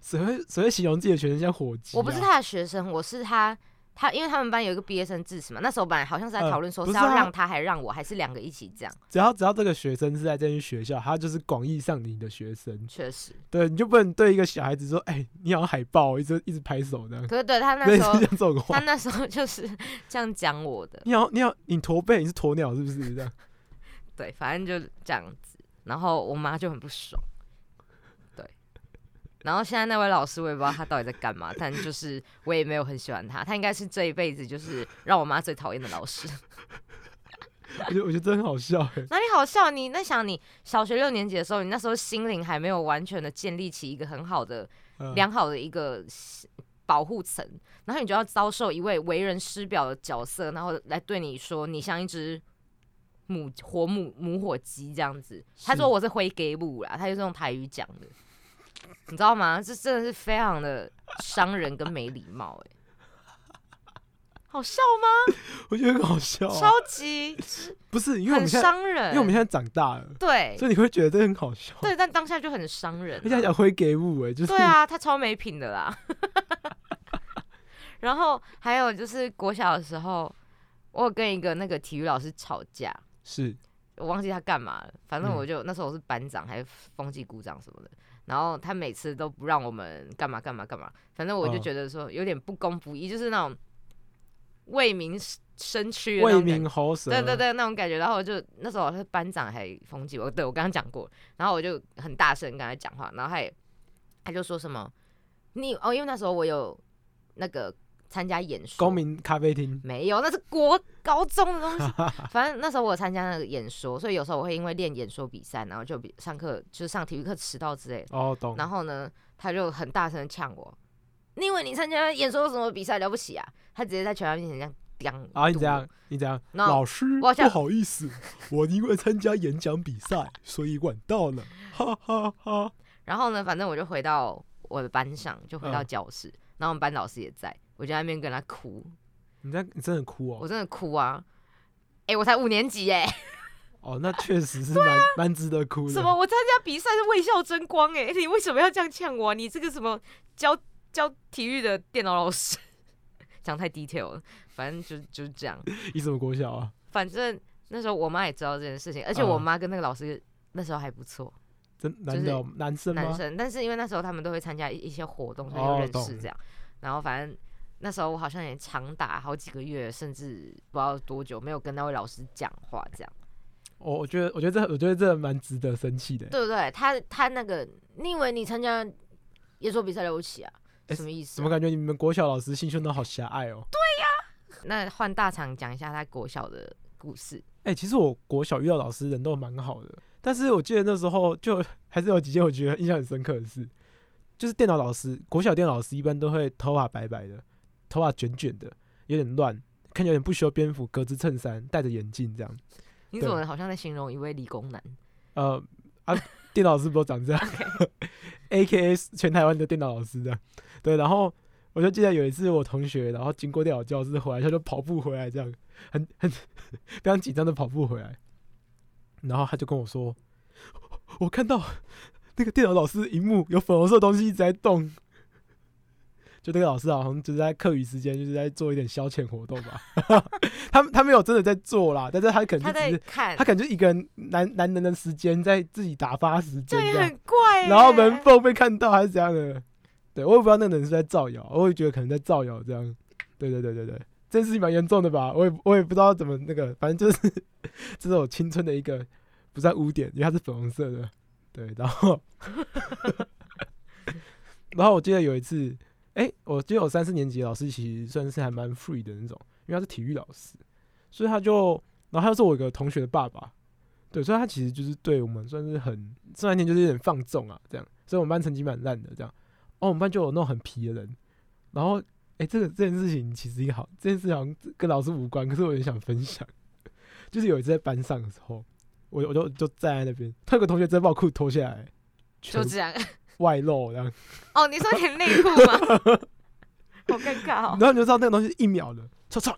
[SPEAKER 2] 谁会谁会形容自己的学生像火鸡啊？
[SPEAKER 1] 我不是他的学生，我是他。他因为他们班有一个毕业生致辞嘛，那时候本来好像是在
[SPEAKER 2] 呃
[SPEAKER 1] 讨论说
[SPEAKER 2] 是
[SPEAKER 1] 要让他还让我，还是两个一起这样。
[SPEAKER 2] 只要只要这个学生是在这间学校，他就是广义上你的学生，
[SPEAKER 1] 确实，
[SPEAKER 2] 对，你就不能对一个小孩子说，哎、你好像海豹，一直一直拍手这样，
[SPEAKER 1] 可是对他 [LAUGHS] 那时候 [LAUGHS] 他。那时候就是这样讲我的，
[SPEAKER 2] 你好，你好，你驼背，你是鸵鸟是不是这样？[LAUGHS]
[SPEAKER 1] 对，反正就这样子。然后我妈就很不爽，对。然后现在那位老师，我也不知道他到底在干嘛，但就是我也没有很喜欢他，他应该是这一辈子就是让我妈最讨厌的老师。[LAUGHS]
[SPEAKER 2] 我觉得我觉得真很好笑哎。
[SPEAKER 1] 哪里好笑？你那想你小学六年级的时候，你那时候心灵还没有完全的建立起一个很好的、
[SPEAKER 2] 嗯
[SPEAKER 1] 良好的一个保护层，然后你就要遭受一位为人师表的角色，然后来对你说你像一只母活母母火鸡这样子。他说我是灰给母啦，他就是用台语讲的，你知道吗？这真的是非常的伤人跟没礼貌哎、好笑吗？[LAUGHS]
[SPEAKER 2] 我觉得很好笑、啊。
[SPEAKER 1] 超级 [LAUGHS]
[SPEAKER 2] 不是因为我
[SPEAKER 1] 很
[SPEAKER 2] 们现在，
[SPEAKER 1] 伤人，
[SPEAKER 2] 因为我们现在长大了，
[SPEAKER 1] 对
[SPEAKER 2] 所以你会觉得这很好笑。
[SPEAKER 1] 对，但当下就很伤人啊、
[SPEAKER 2] 而且还讲会给物哎，就是
[SPEAKER 1] 对啊，他超没品的啦。[LAUGHS] 然后还有就是国小的时候，我有跟一个那个体育老师吵架，
[SPEAKER 2] 是
[SPEAKER 1] 我忘记他干嘛了。反正
[SPEAKER 2] 嗯
[SPEAKER 1] 我就、那时候我是班长还是风纪股长什么的，然后他每次都不让我们干嘛干嘛干嘛，反正我就
[SPEAKER 2] 哦
[SPEAKER 1] 觉得说有点不公不义，就是那种为民伸屈
[SPEAKER 2] 为民喉舌。
[SPEAKER 1] 对对，对，那种感觉。然后我就那时候我是班长还风纪，我对我刚刚讲过，然后我就很大声跟他讲话，然后他也他就说什么你哦，因为那时候我有那个参加演说，
[SPEAKER 2] 公民咖啡厅
[SPEAKER 1] 没有，那是国高中的东西。[LAUGHS] 反正那时候我有参加那个演说，所以有时候我会因为练演说比赛，然后就比上课就是上体育课迟到之类的。
[SPEAKER 2] 哦，懂。
[SPEAKER 1] 然后呢，他就很大声的呛我，你以为你参加演说有什么比赛了不起啊？他直接在全班面前这样刁。
[SPEAKER 2] 啊，你怎样？你怎样？
[SPEAKER 1] 然后
[SPEAKER 2] 老师，
[SPEAKER 1] 我
[SPEAKER 2] 不好意思，[LAUGHS] 我因为参加演讲比赛，所以晚到了，哈哈哈。
[SPEAKER 1] 然后呢，反正我就回到我的班上，就回到
[SPEAKER 2] 嗯
[SPEAKER 1] 教室，然后我们班老师也在，我就在那边跟他哭，
[SPEAKER 2] 你在，你真的哭哦。
[SPEAKER 1] 我真的哭啊！哎、我才五年级哎、[LAUGHS]
[SPEAKER 2] 哦，那确实是蛮蛮值得哭的。
[SPEAKER 1] 什么？我参加比赛是为校争光哎、[LAUGHS] 你为什么要这样呛我啊、你这个什么教教体育的电脑老师，[LAUGHS] 讲太 detail 了，反正就就是这样。
[SPEAKER 2] 你什么国小啊？
[SPEAKER 1] 反正那时候我妈也知道这件事情，而且我
[SPEAKER 2] 嗯
[SPEAKER 1] 妈跟那个老师那时候还不错，
[SPEAKER 2] 真男的哦男生？
[SPEAKER 1] 男生，但是因为那时候他们都会参加一一些活动，所以就认识这样。然后反正那时候我好像也长达好几个月，甚至不知道多久没有跟那位老师讲话，这样
[SPEAKER 2] 我我觉得，我觉得这，我觉得这蛮值得生气的。
[SPEAKER 1] 对不对？他他那个，你以为你参加演说比赛了不起啊？
[SPEAKER 2] 诶
[SPEAKER 1] 什么意思啊、
[SPEAKER 2] 怎么感觉你们国小老师心胸都好狭隘哦？
[SPEAKER 1] 对呀那换大厂讲一下他国小的故事。
[SPEAKER 2] 哎、其实我国小遇到老师人都蛮好的，但是我记得那时候就还是有几件我觉得印象很深刻的事，就是电脑老师，国小电脑老师一般都会头发白白的，头发卷卷的，有点乱，看起来有点不修边幅，格子衬衫，戴着眼镜这样。
[SPEAKER 1] 你怎么好像在形容一位理工男？
[SPEAKER 2] 呃啊，电脑老师不都长这样？[LAUGHS] [LAUGHS] A K A 全台湾的电脑老师的，对。然后我就记得有一次我同学，然后经过电脑教室回来，他就跑步回来，这样很很非常紧张的跑步回来，然后他就跟我说，[LAUGHS] 我看到那个电脑老师荧幕有粉红色的东西一直在动。就那个老师好像就是在课余时间，就是在做一点消遣活动吧。[LAUGHS] 他他没有真的在做啦，但是他可能
[SPEAKER 1] 他
[SPEAKER 2] 就只是
[SPEAKER 1] 在看，
[SPEAKER 2] 他可能就一个人男男人的时间在自己打发时间这样，
[SPEAKER 1] 很怪。耶、
[SPEAKER 2] 然后门缝被看到还是怎样的，对我也不知道那个人是在造谣，我也觉得可能在造谣这样，对对对对对，这件事情蛮严重的吧，我也我也不知道怎么那个，反正就是这是我青春的一个不算污点，因为它是粉红色的，对，然后。[LAUGHS] 然后我记得有一次，哎、我记得我三四年级的老师其实算是还蛮 free 的那种，因为他是体育老师，所以他就，然后他又是我一个同学的爸爸，对，所以他其实就是对我们算是很，这两天就是有点放纵啊，这样，所以我们班成绩蛮烂的，这样，哦，我们班就有那种很皮的人，然后，哎、这个这件事情其实也好，这件事好像跟老师无关，可是我也想分享，[LAUGHS] 就是有一次在班上的时候，我我就就站在那边，他有个同学直接把我裤子脱下来，
[SPEAKER 1] 就这样。[LAUGHS]
[SPEAKER 2] 外露这样。
[SPEAKER 1] 哦，你说你内裤吗？[LAUGHS] 好尴尬哦。
[SPEAKER 2] 然后你就知道那个东西一秒的，唰唰，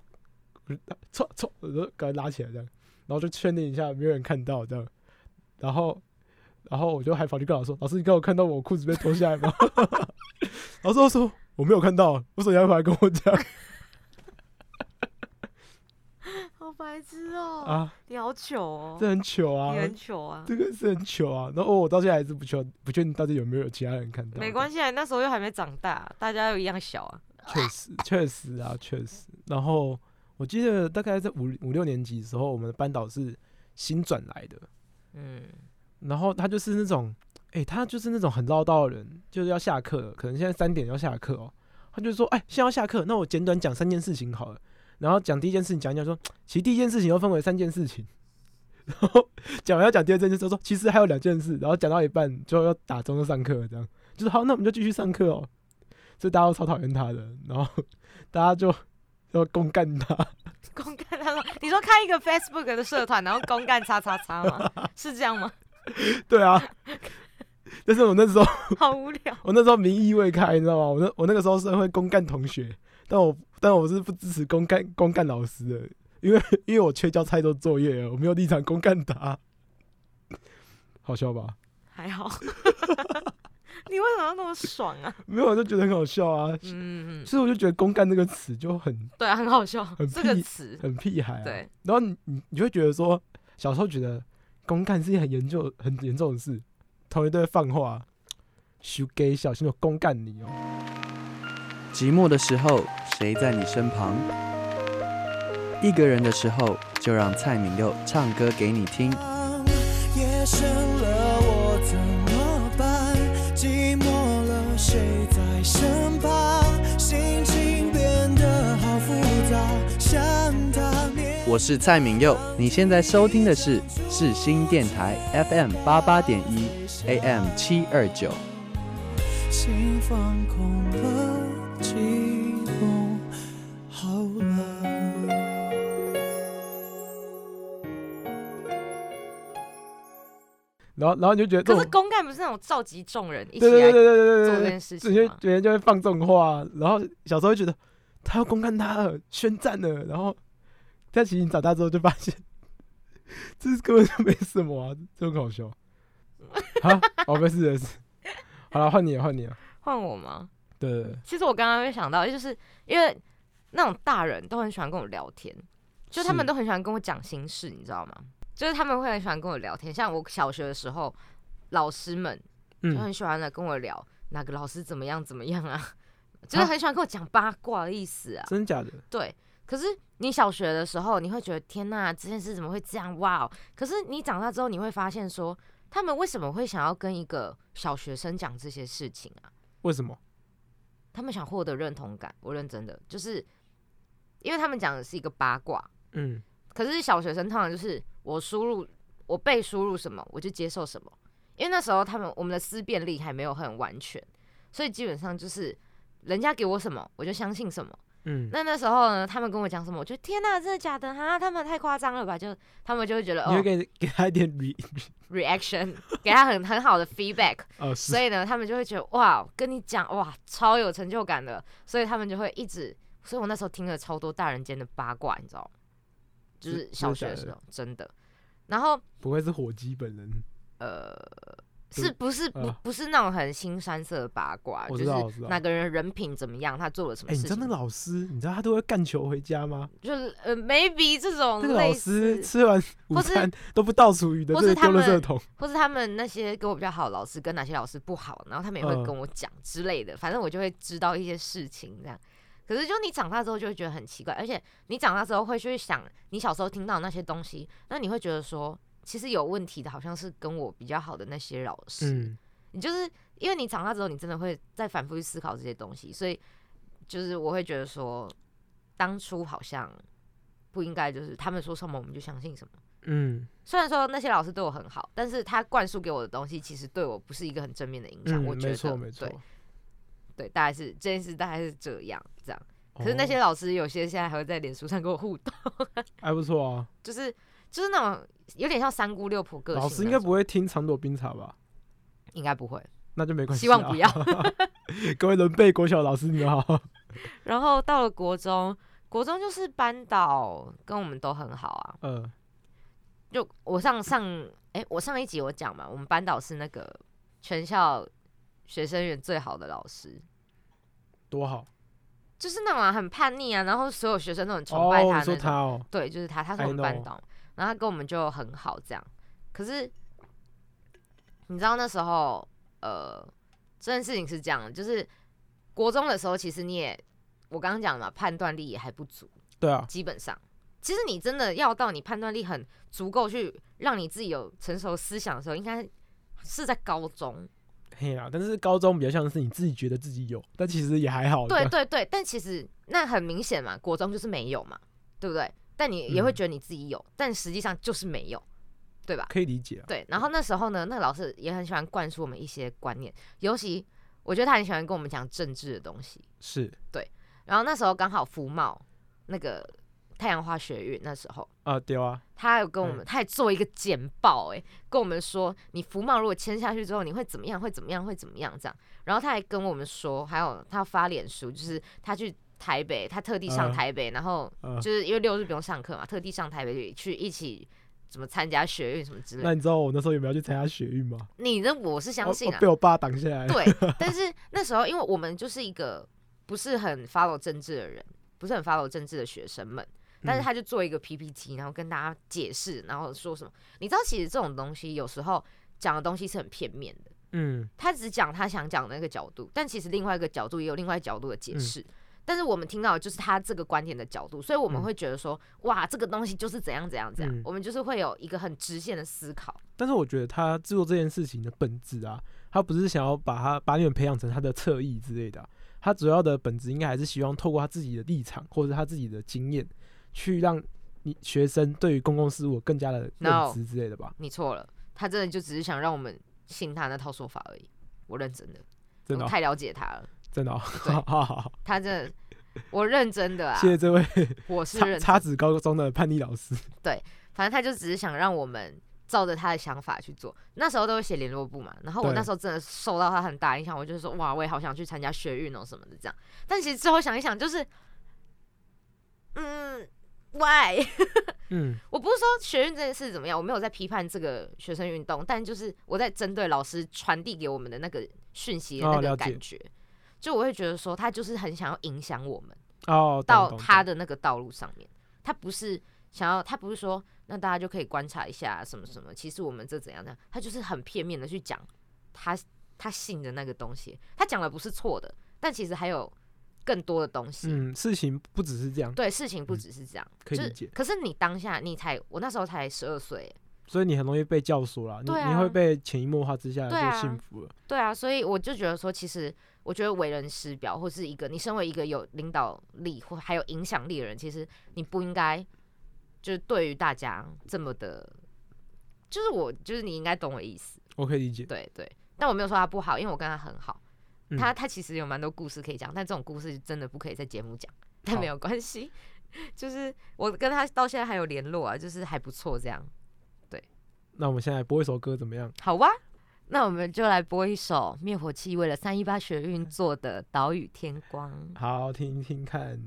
[SPEAKER 2] 唰唰，我就赶快拉起来这样，然后就确定一下没有人看到这样，然后然后我就还跑去跟老师说：“老师，你刚有看到我裤子被脱下来吗？”老师说：“我没有看到，为什么要跑来跟我讲
[SPEAKER 1] 好白痴哦、
[SPEAKER 2] 啊？
[SPEAKER 1] 你好糗哦、
[SPEAKER 2] 这很糗啊
[SPEAKER 1] 你，很糗啊。
[SPEAKER 2] 这个是很糗啊。”然后我到现在还是不确不确定到底有没有其他人看到。
[SPEAKER 1] 没关系啊，那时候又还没长大，大家又一样小啊。
[SPEAKER 2] 确实，确实啊，确实。然后我记得大概在五五六年级的时候，我们的班导是新转来的，
[SPEAKER 1] 嗯，
[SPEAKER 2] 然后他就是那种，哎、他就是那种很唠叨的人，就是要下课了，可能现在三点要下课哦，他就说，哎、现在要下课，那我简短讲三件事情好了。然后讲第一件事情，讲一讲说，[TSK] 其实第一件事情又分为三件事情，[LAUGHS] 然后讲完要讲第二件事，就说其实还有两件事，然后讲到一半就要打钟就上课，这样就是好，那我们就继续上课哦。所以大家都超讨厌他的，然后 [LAUGHS] 大家就要公干他，[LAUGHS]
[SPEAKER 1] 公干他说，你说开一个 Facebook 的社团，然后公干叉叉叉吗？是这样吗？
[SPEAKER 2] 对啊。但是我那时候
[SPEAKER 1] 好无聊。
[SPEAKER 2] 我那时候民意未开，你知道吗？我那我那个时候是会公干同学，但我但我是不支持公干公干老师的，因为因为我缺交太多作业了，我没有立场公干他。好笑吧？
[SPEAKER 1] 还好。[LAUGHS] 你为什么要那么爽啊？[LAUGHS]
[SPEAKER 2] 没有，我就觉得很好笑啊。
[SPEAKER 1] 嗯，
[SPEAKER 2] 所以我就觉得“公干”这个词就很 [LAUGHS]
[SPEAKER 1] 对啊，很好笑，
[SPEAKER 2] 很
[SPEAKER 1] 这个词。
[SPEAKER 2] 很屁孩啊。
[SPEAKER 1] 对，
[SPEAKER 2] 然后你你你会觉得说，小时候觉得公干是一件很严重很严重的事，同一队放话，修给小心我公干你哦。
[SPEAKER 5] 寂寞的时候，谁在你身旁？一个人的时候，就让蔡敏佑唱歌给你听。
[SPEAKER 4] 夜深了，我怎么办？寂寞了，谁在身旁？心情变得好复杂，想他
[SPEAKER 5] 我是蔡敏佑，你现在收听的是世新电台 FM 八八点一 AM 七二九。
[SPEAKER 4] 心放空了，寂寞好了。
[SPEAKER 2] 然后然后你就觉得这
[SPEAKER 1] 可是，公干不是那种召集众人一起
[SPEAKER 2] 对对对
[SPEAKER 1] 来
[SPEAKER 2] 对对对
[SPEAKER 1] 做这件事情吗？
[SPEAKER 2] 别人就会放这种话，然后小时候会觉得他要公干他了，宣战了，然后但其实你长大之后就发现，这根本就没什么啊，就很好笑。好，哦，没事没事，好了，换你了，换你了。
[SPEAKER 1] 换我吗？
[SPEAKER 2] 对
[SPEAKER 1] 其实我刚刚会想到，就是因为那种大人都很喜欢跟我聊天，就他们都很喜欢跟我讲心事，你知道吗？就是他们会很喜欢跟我聊天，像我小学的时候，老师们就
[SPEAKER 2] 嗯，
[SPEAKER 1] 很喜欢来跟我聊哪个老师怎么样怎么样啊，[LAUGHS] 就是很喜欢跟我讲八卦的意思啊。
[SPEAKER 2] 真假的？
[SPEAKER 1] 对，可是你小学的时候，你会觉得天呐，这件事怎么会这样？哇哦！可是你长大之后，你会发现说，他们为什么会想要跟一个小学生讲这些事情啊？
[SPEAKER 2] 为什么？
[SPEAKER 1] 他们想获得认同感，我认真的，就是因为他们讲的是一个八卦，
[SPEAKER 2] 嗯，
[SPEAKER 1] 可是小学生通常就是我输入我被输入什么，我就接受什么，因为那时候他们我们的思辨力还没有很完全，所以基本上就是人家给我什么，我就相信什么。
[SPEAKER 2] 嗯，
[SPEAKER 1] 那那时候呢，他们跟我讲什么，我觉得天呐，真的假的哈？他们太夸张了吧？就他们就会觉得哦
[SPEAKER 2] 你会给给他一点
[SPEAKER 1] re，reaction [LAUGHS] 给他很很好的 feedback，[LAUGHS]
[SPEAKER 2] 哦
[SPEAKER 1] 所以呢，他们就会觉得哇，跟你讲哇，超有成就感的，所以他们就会一直，所以我那时候听了超多大人间的八卦，你知道吗？就是
[SPEAKER 2] 是
[SPEAKER 1] 小学
[SPEAKER 2] 真的
[SPEAKER 1] 时候，真的。然后
[SPEAKER 2] 不会是火鸡本人？
[SPEAKER 1] 呃，
[SPEAKER 2] 就是
[SPEAKER 1] 不是不
[SPEAKER 2] 呃
[SPEAKER 1] 不是那种很新山色的八卦，就是哪个人人品怎么样，他做了什么
[SPEAKER 2] 哎，你
[SPEAKER 1] 事情，
[SPEAKER 2] 知道那老师，你知道他都会干球回家吗？
[SPEAKER 1] 就是呃 maybe 这种
[SPEAKER 2] 那个老师吃完午餐都不倒厨余的，
[SPEAKER 1] 或
[SPEAKER 2] 这个
[SPEAKER 1] 是他们
[SPEAKER 2] 丢垃圾桶。
[SPEAKER 1] 或是他们那些跟我比较好的老师跟哪些老师不好，然后他们也会
[SPEAKER 2] 嗯
[SPEAKER 1] 跟我讲之类的，反正我就会知道一些事情这样。可是就你长大之后就会觉得很奇怪，而且你长大之后会去想你小时候听到那些东西，那你会觉得说，其实有问题的好像是跟我比较好的那些老师。
[SPEAKER 2] 嗯，
[SPEAKER 1] 你就是因为你长大之后，你真的会再反复去思考这些东西，所以就是我会觉得说，当初好像不应该就是他们说什么我们就相信什么。
[SPEAKER 2] 嗯
[SPEAKER 1] 虽然说那些老师对我很好，但是他灌输给我的东西其实对我不是一个很正面的影响。
[SPEAKER 2] 嗯，
[SPEAKER 1] 我觉得
[SPEAKER 2] 没错没错
[SPEAKER 1] 对。大概是这件事大概是这样这样。可是那些
[SPEAKER 2] 哦
[SPEAKER 1] 老师有些现在还会在脸书上跟我互动，[LAUGHS]
[SPEAKER 2] 还不错啊。
[SPEAKER 1] 就是就是那种有点像三姑六婆个性。
[SPEAKER 2] 老师应该不会听长朵冰茶吧？
[SPEAKER 1] 应该不会，
[SPEAKER 2] 那就没关系、啊。
[SPEAKER 1] 希望不要。[LAUGHS]
[SPEAKER 2] 各位伦贝国小老师你们好。[LAUGHS]
[SPEAKER 1] 然后到了国中，国中就是班导跟我们都很好啊。
[SPEAKER 2] 呃，
[SPEAKER 1] 就我上上哎、我上一集我讲嘛，我们班导是那个全校学生缘最好的老师，
[SPEAKER 2] 多好。
[SPEAKER 1] 就是那种、啊、很叛逆啊，然后所有学生都很崇
[SPEAKER 2] 哦，
[SPEAKER 1] 拜他那种。
[SPEAKER 2] 说他哦，
[SPEAKER 1] 对，就是他，他是我们班导，然后他跟我们就很好这样。可是你知道那时候，呃，这件事情是这样的，就是国中的时候，其实你也我刚刚讲了嘛，判断力也还不足。
[SPEAKER 2] 对啊，
[SPEAKER 1] 基本上，其实你真的要到你判断力很足够去让你自己有成熟思想的时候，应该是在高中。
[SPEAKER 2] 嘿啊，但是高中比较像是你自己觉得自己有，但其实也还好。
[SPEAKER 1] 对对对，但其实那很明显嘛，国中就是没有嘛，对不对？但你也会
[SPEAKER 2] 嗯
[SPEAKER 1] 觉得你自己有，但实际上就是没有，对吧？
[SPEAKER 2] 可以理解啊。
[SPEAKER 1] 对。然后那时候呢，那个老师也很喜欢灌输我们一些观念，尤其我觉得他很喜欢跟我们讲政治的东西。
[SPEAKER 2] 是对
[SPEAKER 1] 然后那时候刚好福茂那个太阳花学运那时候。
[SPEAKER 2] 啊，对啊，
[SPEAKER 1] 他有跟我们，
[SPEAKER 2] 嗯
[SPEAKER 1] 他还做一个简报，哎，跟我们说，你福茂如果签下去之后，你会怎么样？会怎么样？会怎么样？这样。然后他还跟我们说，还有他发脸书，就是他去台北，他特地上
[SPEAKER 2] 嗯
[SPEAKER 1] 台北，然后
[SPEAKER 2] 呃，
[SPEAKER 1] 就是因为六日不用上课嘛，特地上台北去一起怎么参加学运什么之类的。
[SPEAKER 2] 那你知道我那时候有没有去参加学运吗？
[SPEAKER 1] 你的我是相信啊
[SPEAKER 2] 我被，我爸挡下来。
[SPEAKER 1] 对，但是那时候因为我们就是一个不是很 follow 政治的人，不是很 follow 政治的学生们，但是
[SPEAKER 2] 嗯
[SPEAKER 1] 他就做一个 PPT，然后跟大家解释，然后说什么？你知道，其实这种东西有时候讲的东西是很片面的。
[SPEAKER 2] 嗯
[SPEAKER 1] 他只讲他想讲的那个角度，但其实另外一个角度也有另外一个角度的解
[SPEAKER 2] 嗯
[SPEAKER 1] 释。但是我们听到的就是他这个观点的角度，所以我们
[SPEAKER 2] 嗯
[SPEAKER 1] 会觉得说，哇，这个东西就是怎样怎样怎样，
[SPEAKER 2] 嗯
[SPEAKER 1] 我们就是会有一个很直线的思考。
[SPEAKER 2] 但是我觉得他制作这件事情的本质啊，他不是想要把他把你们培养成他的侧翼之类的啊、他主要的本质应该还是希望透过他自己的立场或者他自己的经验，去让你学生对于公共事务更加的认知之类的吧。
[SPEAKER 1] 你错了，他真的就只是想让我们信他那套说法而已。我认真的，
[SPEAKER 2] 真的
[SPEAKER 1] 太了解他了，
[SPEAKER 2] 真的、哦，
[SPEAKER 1] 对 [LAUGHS]
[SPEAKER 2] 好好好，
[SPEAKER 1] 他真的，我认真的啊
[SPEAKER 2] 谢，谢这位 [LAUGHS]
[SPEAKER 1] 我是
[SPEAKER 2] 差
[SPEAKER 1] 认真，
[SPEAKER 2] 差子高中的叛逆老师。
[SPEAKER 1] 对反正他就只是想让我们。照着他的想法去做，那时候都会写联络簿嘛，然后我那时候真的受到他很大影响，我就是说哇，我也好想去参加学运哦什么的这样。但其实之后想一想，就是，嗯，why？
[SPEAKER 2] 嗯 [LAUGHS]
[SPEAKER 1] 我不是说学运这件事怎么样，我没有在批判这个学生运动，但就是我在针对老师传递给我们的那个讯息的那个感觉，就我会觉得说他就是很想要影响我们
[SPEAKER 2] 哦，
[SPEAKER 1] 到他的那个道路上面，他不是想要，他不是说那大家就可以观察一下什么什么，其实我们这怎样怎样，他就是很片面的去讲他他信的那个东西，他讲的不是错的，但其实还有更多的东西，
[SPEAKER 2] 嗯，事情不只是这样，
[SPEAKER 1] 对，事情不
[SPEAKER 2] 嗯
[SPEAKER 1] 只是这样，就是
[SPEAKER 2] 可以理解。
[SPEAKER 1] 可是你当下你才，我那时候才十二岁，
[SPEAKER 2] 所以你很容易被教唆啦，你、
[SPEAKER 1] 啊
[SPEAKER 2] 你会被潜移默化之下就幸福了。
[SPEAKER 1] 对啊，所以我就觉得说，其实我觉得为人师表，或是一个你身为一个有领导力或还有影响力的人，其实你不应该就是对于大家这么的，就是我就是你应该懂我意思，
[SPEAKER 2] 我可以理解。
[SPEAKER 1] 对对。但我没有说他不好，因为我跟他很好，
[SPEAKER 2] 嗯
[SPEAKER 1] 他他其实有蛮多故事可以讲，但这种故事真的不可以在节目讲，但没有关系，[LAUGHS] 就是我跟他到现在还有联络啊，就是还不错这样，对
[SPEAKER 2] 那我们现在播一首歌怎么样？
[SPEAKER 1] 好吧，那我们就来播一首灭火器为了三一八学运做的《岛屿天光》。
[SPEAKER 2] 好，听听看。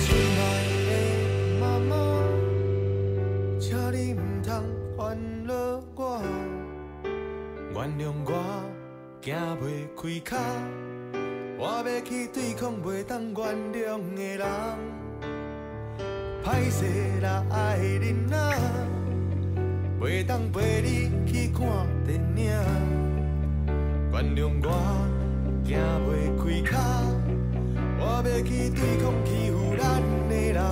[SPEAKER 6] 亲爱的妈妈，请你唔通烦恼我，原谅我行袂开脚，我要去对抗袂当原谅的人。歹势啦，爱恁仔，袂当陪你去看电影，原谅我行袂开脚。我要去对抗欺负咱的人。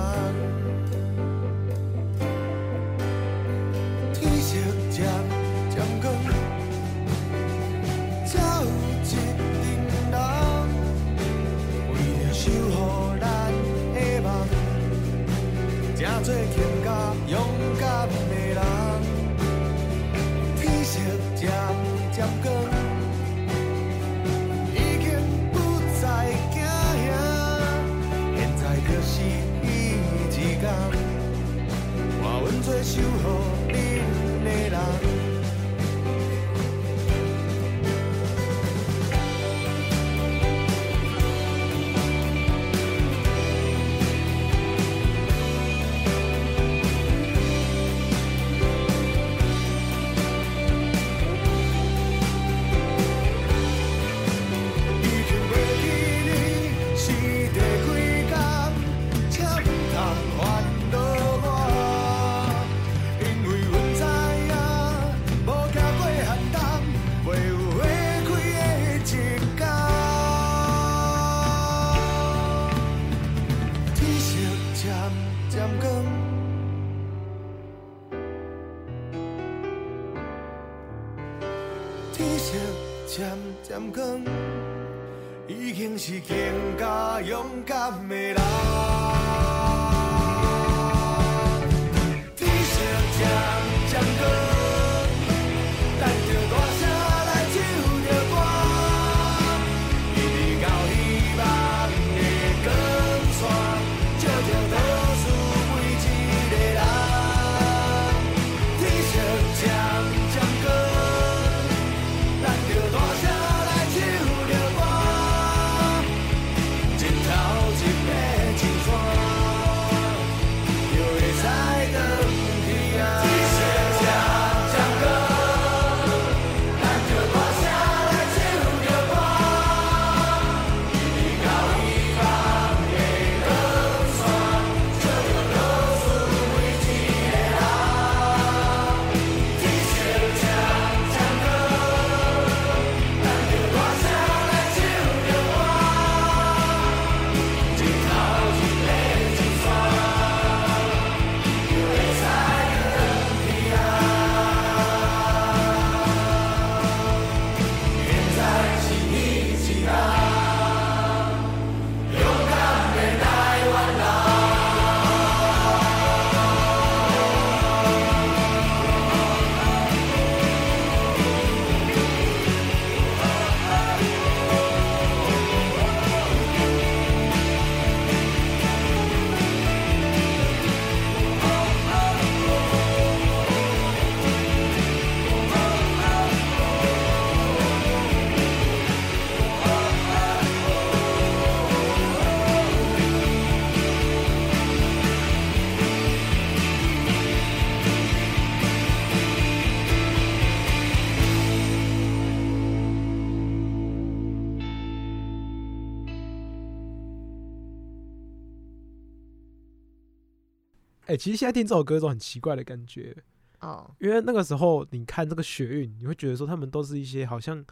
[SPEAKER 2] 其实现在听这首歌有种很奇怪的感觉，
[SPEAKER 1] 哦，
[SPEAKER 2] 因为那个时候你看这个学运，你会觉得说他们都是一些好像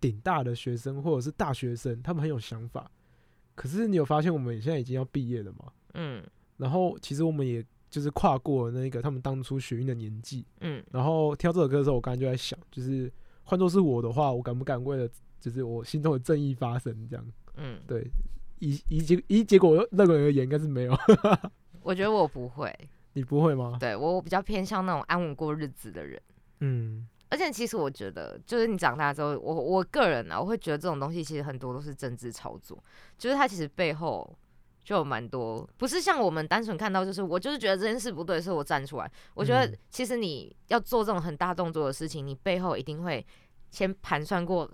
[SPEAKER 2] 顶大的学生或者是大学生，他们很有想法。可是你有发现我们现在已经要毕业了嘛？
[SPEAKER 1] 嗯
[SPEAKER 2] 然后其实我们也就是跨过了那个他们当初学运的年纪。
[SPEAKER 1] 嗯
[SPEAKER 2] 然后听到这首歌的时候，我刚才就在想，就是换作是我的话，我敢不敢为了就是我心中的正义发声？这样
[SPEAKER 1] 嗯，
[SPEAKER 2] 对，以以结以结果认为而言，应该是没有。
[SPEAKER 1] 我觉得我不会，
[SPEAKER 2] 你不会吗？
[SPEAKER 1] 对我我比较偏向那种安稳过日子的人。
[SPEAKER 2] 嗯，
[SPEAKER 1] 而且其实我觉得，就是你长大之后，我我个人啊，我会觉得这种东西其实很多都是政治操作，就是它其实背后就有蛮多，不是像我们单纯看到，就是我就是觉得这件事不对，所以我站出来。我觉得
[SPEAKER 2] 嗯
[SPEAKER 1] 其实你要做这种很大动作的事情，你背后一定会先盘算过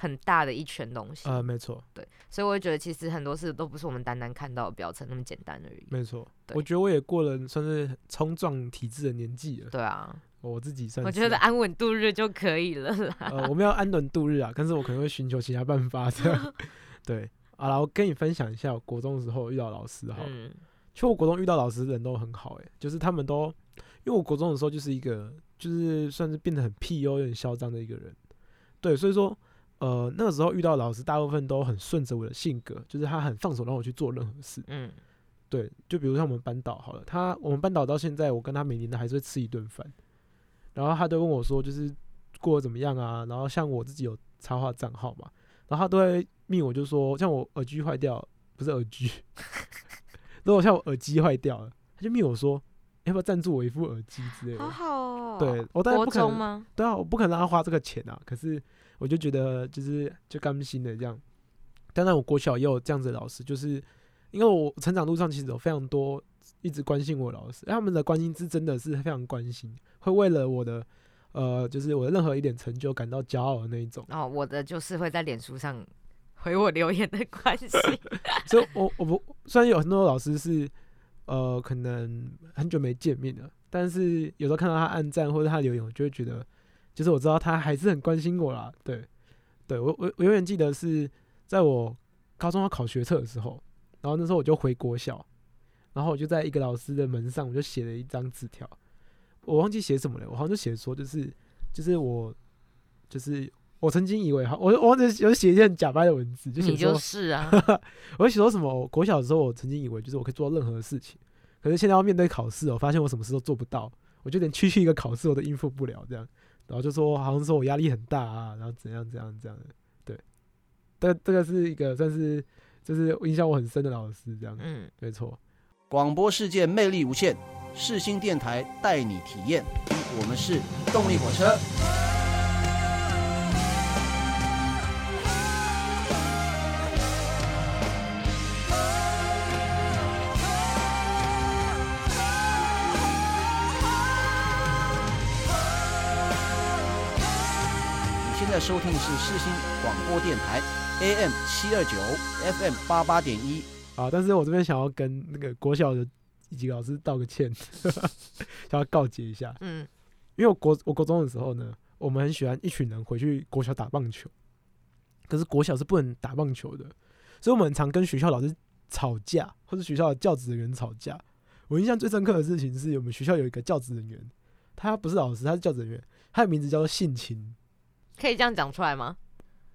[SPEAKER 1] 很大的一圈东西。
[SPEAKER 2] 呃，没错，
[SPEAKER 1] 对，所以我觉得其实很多事都不是我们单单看到的表层那么简单而已。
[SPEAKER 2] 没错。我觉得我也过了算是冲撞体制的年纪了，
[SPEAKER 1] 对啊，
[SPEAKER 2] 我自己算。
[SPEAKER 1] 我觉得安稳度日就可以了啦。
[SPEAKER 2] 呃，我们要安稳度日啊，但是我可能会寻求其他办法这样。[LAUGHS] 对，好了，我跟你分享一下我国中的时候遇到老师哈。
[SPEAKER 1] 嗯
[SPEAKER 2] 其实我国中遇到老师人都很好、欸，就是他们都，因为我国中的时候就是一个，就是算是变得很屁哦，有点嚣张的一个人，对，所以说，呃，那个时候遇到老师，大部分都很顺着我的性格，就是他很放手让我去做任何事，
[SPEAKER 1] 嗯
[SPEAKER 2] 对，就比如像我们班导好了，他我们班导到现在，我跟他每年都还是会吃一顿饭，然后他都问我说，就是过得怎么样啊，然后像我自己有插画账号嘛，然后他都会命我，就说像我耳机坏掉，不是耳机，[LAUGHS] 如果像我耳机坏掉了，他就命我说要不要赞助我一副耳机之类的
[SPEAKER 1] 好。好哦。
[SPEAKER 2] 对我当然不可能？对啊，我不可能让他花这个钱啊。可是我就觉得就是就甘心的这样。当然，我国小也有这样子的老师，就是因为我成长路上其实有非常多一直关心我的老师，他们的关心是真的是非常关心，会为了我的呃就是我的任何一点成就感到骄傲的那一种。
[SPEAKER 1] 哦，我的就是会在脸书上回我留言的关系。[LAUGHS]
[SPEAKER 2] 所以我我不虽然有很多老师是呃可能很久没见面了，但是有时候看到他按赞或者他留言，我就会觉得，就是我知道他还是很关心我啦。对，对我我我永远记得是在我高中要考学测的时候，然后那时候我就回国校，然后我就在一个老师的门上，我就写了一张纸条，我忘记写什么了，我好像就写说就是就是我就是。我曾经以为哈，我我忘记有写一件假掰的文字，就写
[SPEAKER 1] 你
[SPEAKER 2] 说
[SPEAKER 1] 就是啊，[LAUGHS]
[SPEAKER 2] 我写说什么？我国小的时候，我曾经以为就是我可以做到任何的事情，可是现在要面对考试，我发现我什么事都做不到，我就连区区一个考试我都应付不了，这样，然后就说好像说我压力很大啊，然后怎样怎样这样的，对，但这个是一个算是就是影响我很深的老师，这样，
[SPEAKER 1] 嗯，
[SPEAKER 2] 没错，
[SPEAKER 5] 广播世界魅力无限，世新电台带你体验。我们是动力火车。在收听的是世新广播电台 AM 七二九 FM 八八点一。
[SPEAKER 2] 啊，但是我这边想要跟那个国小的几个老师道个歉，[LAUGHS] 想要告诫一下，
[SPEAKER 1] 嗯，
[SPEAKER 2] 因为我国我国中的时候呢，我们很喜欢一群人回去国小打棒球，可是国小是不能打棒球的，所以我们很常跟学校老师吵架，或者学校的教职人员吵架。我印象最深刻的事情是我们学校有一个教职人员，他不是老师，他是教职人员，他的名字叫做性情，
[SPEAKER 1] 可以这样讲出来吗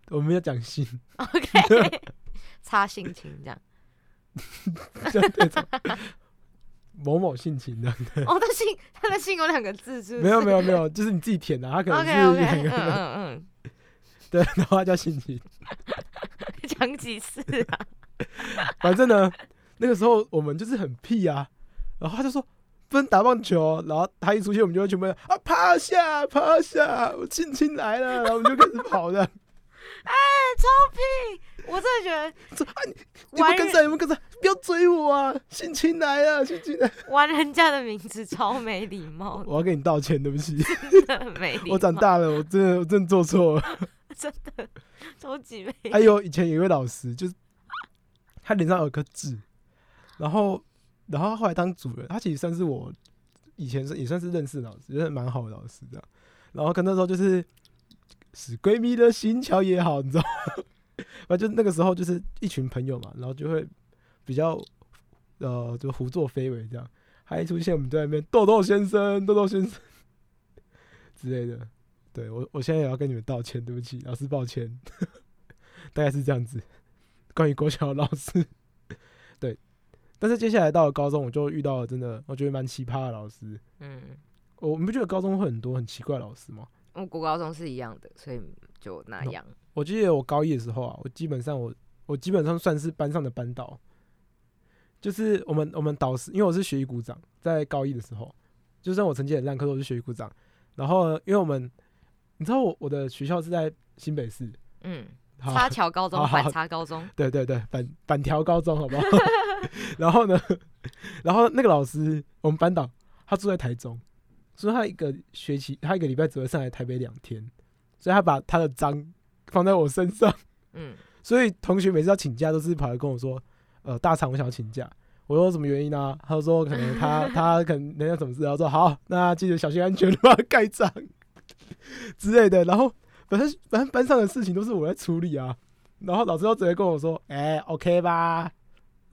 [SPEAKER 2] 我们没有讲性
[SPEAKER 1] ，？OK，[LAUGHS] 差性情这样。
[SPEAKER 2] 就那种某某性情的，[LAUGHS]
[SPEAKER 1] 哦，他姓他的姓有两个字，是不是？
[SPEAKER 2] 没有没有没有，就是你自己填的，他可能
[SPEAKER 1] OK
[SPEAKER 2] 是
[SPEAKER 1] OK，
[SPEAKER 2] 两个
[SPEAKER 1] 嗯嗯 [LAUGHS]
[SPEAKER 2] 对，然后他叫性情。
[SPEAKER 1] 嗯，讲几次啊？
[SPEAKER 2] 反正呢，那个时候我们就是很屁啊，然后他就说不能打棒球哦，然后他一出现，我们就会全部啊趴下趴下，我亲亲来了，[LAUGHS] 然后我们就开始跑的，[LAUGHS]
[SPEAKER 1] 超屁！我真的觉得 [LAUGHS]
[SPEAKER 2] 你你不跟上，你们跟上，不要追我啊，性侵来了，性侵来了，
[SPEAKER 1] 玩人家的名字超没礼貌的，
[SPEAKER 2] 我要跟你道歉，对不起，
[SPEAKER 1] 真的没礼貌。
[SPEAKER 2] 我长大了，我真的我真的做错了。
[SPEAKER 1] 真的超级没。
[SPEAKER 2] 还有以前有一位老师，就是他脸上有颗痣，然后然后他后来当主任，他其实算是我以前是也算是认识的老师，就是蛮好的老师这样。然后跟那时候就是使闺蜜的心桥也好，你知道吗？[LAUGHS] 反正就那个时候就是一群朋友嘛，然后就会比较呃就胡作非为这样。还出现我们在那边豆豆先生、豆豆先生 [LAUGHS] 之类的。对我，我现在也要跟你们道歉，对不起，老师抱歉，[LAUGHS] 大概是这样子。关于国小的老师，对，但是接下来到了高中，我就遇到了真的我觉得蛮奇葩的老师。
[SPEAKER 1] 嗯，
[SPEAKER 2] 我你不觉得高中会很多很奇怪的老师吗？
[SPEAKER 1] 我国高中是一样的，所以就那样。
[SPEAKER 2] 我记得我高一的时候啊，我基本上我我基本上算是班上的班导，就是我们我们导师，因为我是学习股长，在高一的时候，就算我成绩很烂，可是我是学习股长。然后因为我们，你知道我我的学校是在新北市，
[SPEAKER 1] 嗯，
[SPEAKER 2] 好
[SPEAKER 1] 插桥高中、反差高中，
[SPEAKER 2] 对对对，板板条高中，好不好？[LAUGHS] 然后呢，[LAUGHS] 然后那个老师，我们班导，他住在台中，所以他一个学期，他一个礼拜只会上来台北两天，所以他把他的章放在我身上，
[SPEAKER 1] 嗯，
[SPEAKER 2] 所以同学每次要请假都是跑来跟我说，呃，大厂我想要请假。我说什么原因呢、他说可能他 [LAUGHS] 他可能人家什么事，然后说好，那记得小心安全，帮他盖章。之类的。然后反正反正班上的事情都是我在处理啊。然后老师都直接跟我说，哎、o k 吧？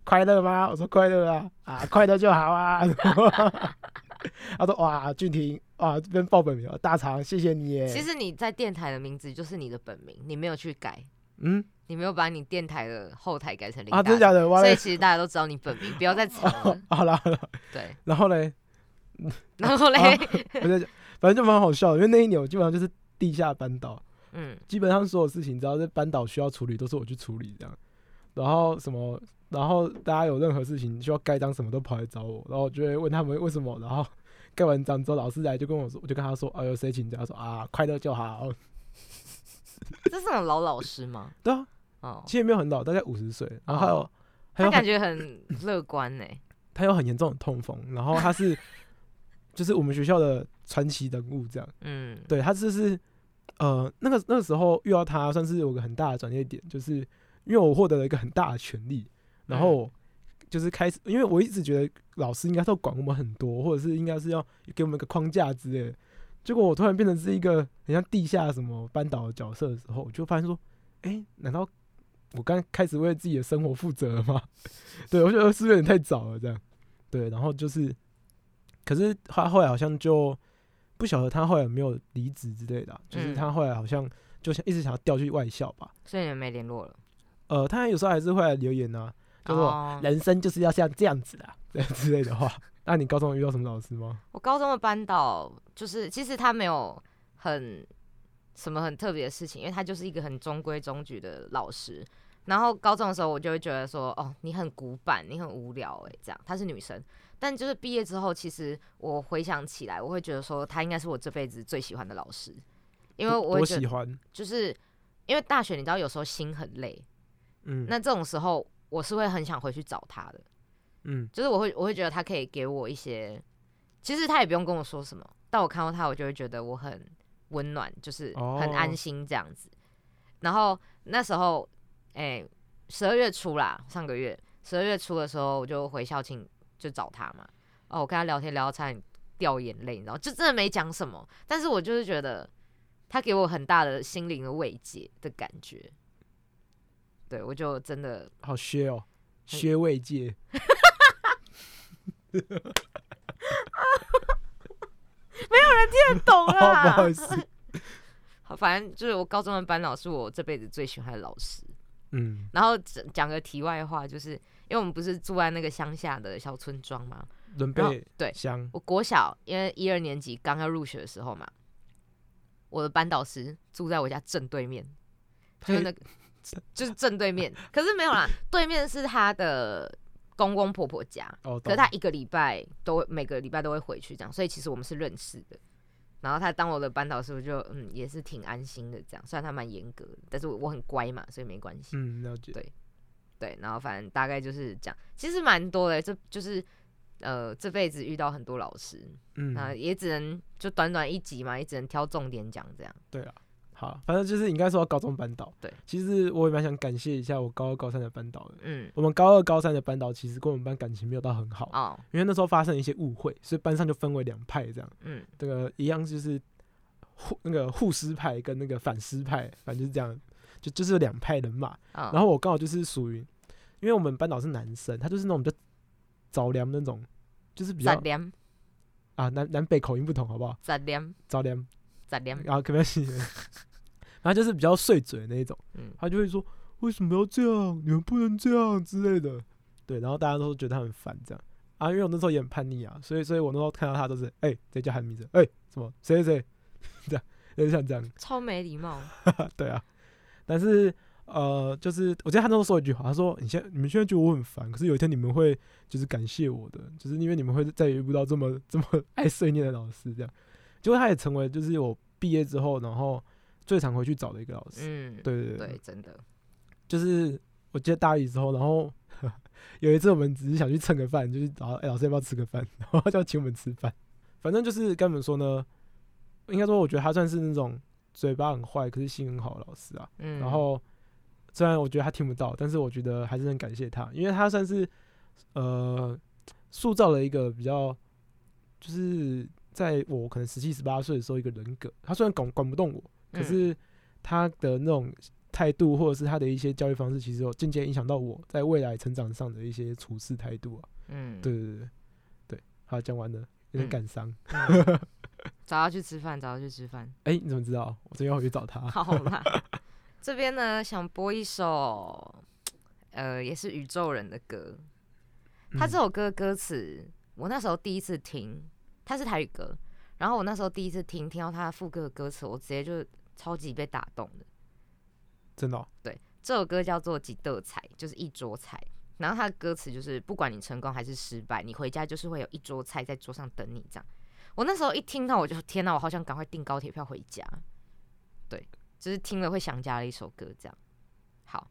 [SPEAKER 2] 快乐吗？我说快乐啊，啊，快乐就好啊。[LAUGHS] 他说哇，俊廷哇，这边报本名哦，大肠，谢谢你耶。
[SPEAKER 1] 其实你在电台的名字就是你的本名，你没有去改，
[SPEAKER 2] 嗯
[SPEAKER 1] 你没有把你电台的后台改成林
[SPEAKER 2] 啊，
[SPEAKER 1] 大
[SPEAKER 2] 真的假的？
[SPEAKER 1] 所以其实大家都知道你本名，不要再藏了。[LAUGHS]
[SPEAKER 2] 好了好了，
[SPEAKER 1] 对，
[SPEAKER 2] 然后嘞，
[SPEAKER 1] 然后嘞，[LAUGHS]
[SPEAKER 2] 我在讲，反正就蛮好笑的，因为那一年我基本上就是地下班导，
[SPEAKER 1] 嗯，
[SPEAKER 2] 基本上所有事情只要是班导需要处理，都是我去处理这样。然后什么，然后大家有任何事情需要盖章什么都跑来找我，然后我就会问他们为什么，然后盖完章之后，老师来就跟我说，我就跟他说，啊呦谁请假，他说啊快乐就好。
[SPEAKER 1] 这是老老师吗？[LAUGHS]
[SPEAKER 2] 对啊，
[SPEAKER 1] 哦，
[SPEAKER 2] 其实也没有很老，大概五十岁，然后还有、
[SPEAKER 1] 哦
[SPEAKER 2] 还有
[SPEAKER 1] 他感觉很乐观呢。[LAUGHS]
[SPEAKER 2] 他有很严重的痛风，然后他是 [LAUGHS] 就是我们学校的传奇人物这样。
[SPEAKER 1] 嗯，
[SPEAKER 2] 对他就是呃那个那个时候遇到他，算是有个很大的转折点，就是因为我获得了一个很大的权利，然后就是开始，因为我一直觉得老师应该是要管我们很多，或者是应该是要给我们一个框架之类的。结果我突然变成是一个很像地下什么班导的角色的时候，我就发现说，哎、难道我刚开始为自己的生活负责了吗？[LAUGHS] 对，我觉得是不是有点太早了这样？对，然后就是，可是他后来好像就不晓得他后来有没有离职之类的啊、就是
[SPEAKER 1] 嗯
[SPEAKER 2] 他后来好像就想一直想要调去外校吧。
[SPEAKER 1] 所以你们没联络了。
[SPEAKER 2] 呃，他有时候还是会来留言啊，就说、
[SPEAKER 1] 哦
[SPEAKER 2] 人生就是要像这样子的之类的话。[LAUGHS] 那你高中有遇到什么老师吗？
[SPEAKER 1] 我高中的班导就是，其实他没有很什么很特别的事情，因为他就是一个很中规中矩的老师。然后高中的时候，我就会觉得说，哦，你很古板，你很无聊、欸，这样。她是女生，但就是毕业之后，其实我回想起来，我会觉得说，他应该是我这辈子最喜欢的老师，因为我会，
[SPEAKER 2] 喜欢，
[SPEAKER 1] 就是因为大学，你知道有时候心很累，
[SPEAKER 2] 嗯，
[SPEAKER 1] 那这种时候我是会很想回去找他的。
[SPEAKER 2] 嗯
[SPEAKER 1] 就是我会我会觉得他可以给我一些，其实他也不用跟我说什么，但我看到他，我就会觉得我很温暖，就是很安
[SPEAKER 2] 哦
[SPEAKER 1] 心这样子。然后那时候，哎、十二月初啦，上个月十二月初的时候，我就回校庆就找他嘛。哦，我跟他聊天聊到差点掉眼泪，你知道，就真的没讲什么，但是我就是觉得他给我很大的心灵的慰藉的感觉。对，我就真的
[SPEAKER 2] 好削哦，
[SPEAKER 1] 很
[SPEAKER 2] 削慰藉，[LAUGHS] 没有人听得
[SPEAKER 1] 懂 [LAUGHS]
[SPEAKER 2] 哦，不
[SPEAKER 1] 啦。
[SPEAKER 2] 好意思，[LAUGHS]
[SPEAKER 1] 好，反正就是我高中的班导是我这辈子最喜欢的老师。
[SPEAKER 2] 嗯
[SPEAKER 1] 然后讲讲个题外话，就是因为我们不是住在那个乡下的小村庄嘛，
[SPEAKER 2] 伦贝
[SPEAKER 1] 对
[SPEAKER 2] 乡，
[SPEAKER 1] 我国小因为一二年级刚要入学的时候嘛，我的班导师住在我家正对面，就是那个就是正对面，可是没有啦，[LAUGHS] 对面是他的公公婆婆家，
[SPEAKER 2] 哦，
[SPEAKER 1] 可是他一个礼拜都会每个礼拜都会回去这样，所以其实我们是认识的。然后他当我的班导师，我就嗯也是挺安心的这样，虽然他蛮严格的，但是我我很乖嘛，所以没关系。
[SPEAKER 2] 嗯，了解，
[SPEAKER 1] 对对，然后反正大概就是这样，其实蛮多的，这就是呃这辈子遇到很多老师，那、
[SPEAKER 2] 嗯，
[SPEAKER 1] 也只能就短短一集嘛，也只能挑重点讲这样。
[SPEAKER 2] 对啊，好，反正就是应该说到高中班导，
[SPEAKER 1] 对，
[SPEAKER 2] 其实我也蛮想感谢一下我高二、高三的班导的。
[SPEAKER 1] 嗯，
[SPEAKER 2] 我们高二、高三的班导其实跟我们班感情没有到很好，
[SPEAKER 1] 哦，
[SPEAKER 2] 因为那时候发生一些误会，所以班上就分为两派这样。
[SPEAKER 1] 嗯
[SPEAKER 2] 这个一样就是护那个护师派跟那个反师派，反正就是这样，就就是两派人马。
[SPEAKER 1] 哦，
[SPEAKER 2] 然后我刚好就是属于，因为我们班导是男生，他就是那种比较着凉那种就是比较啊南南北口音不同，好不好？
[SPEAKER 1] 杂念，
[SPEAKER 2] 早点，
[SPEAKER 1] 杂念，
[SPEAKER 2] 然后可不可以？[LAUGHS] 然后就是比较碎嘴那一种，
[SPEAKER 1] 嗯，
[SPEAKER 2] 他就会说为什么要这样？你们不能这样之类的。对，然后大家都觉得他很烦这样啊，因为我那时候也很叛逆啊，所以所以我那时候看到他都是哎，谁叫他的名字？哎，什么谁谁谁，[LAUGHS] 这样有点像这样。
[SPEAKER 1] 超没礼貌。[LAUGHS]
[SPEAKER 2] 对啊，但是呃，就是我记得他那时候说一句话，他说：“你现在你们现在觉得我很烦，可是有一天你们会就是感谢我的，就是因为你们会再也遇不到这么这么爱碎念的老师。”这样，结果他也成为就是我毕业之后，然后最常回去找的一个老师。
[SPEAKER 1] 嗯，
[SPEAKER 2] 对对
[SPEAKER 1] 对，真的。
[SPEAKER 2] 就是我记得大一之后，然后 [LAUGHS] 有一次我们只是想去蹭个饭，就是找哎、老师要不要吃个饭，然后他就要请我们吃饭。反正就是跟你们说呢，应该说我觉得他算是那种嘴巴很坏，可是心很好的老师啊。
[SPEAKER 1] 嗯，
[SPEAKER 2] 然后虽然我觉得他听不到，但是我觉得还是很感谢他，因为他算是呃塑造了一个比较，就是在我可能十七十八岁的时候一个人格。他虽然管管不动我，可
[SPEAKER 1] 嗯
[SPEAKER 2] 是他的那种态度或者是他的一些教育方式，其实有渐渐影响到我在未来成长上的一些处事态度啊。
[SPEAKER 1] 嗯，
[SPEAKER 2] 对对对对，好，讲完了，有点
[SPEAKER 1] 嗯
[SPEAKER 2] 感伤。
[SPEAKER 1] 嗯 [LAUGHS] 找他去吃饭，找他去吃饭。
[SPEAKER 2] 哎、你怎么知道？我这边要回去找他。
[SPEAKER 1] 好啦，[LAUGHS] 这边呢想播一首，呃，也是宇宙人的歌。他这
[SPEAKER 2] 嗯
[SPEAKER 1] 首歌歌词，我那时候第一次听，他是台语歌，然后我那时候第一次听，听到他副歌的歌词，我直接就超级被打动的。
[SPEAKER 2] 真的哦、
[SPEAKER 1] 对，这首歌叫做《几道菜》，就是一桌菜。然后他的歌词就是，不管你成功还是失败，你回家就是会有一桌菜在桌上等你。这样，我那时候一听到，我就天哪，我好想赶快订高铁票回家。对，就是听了会想家的一首歌。这样，好，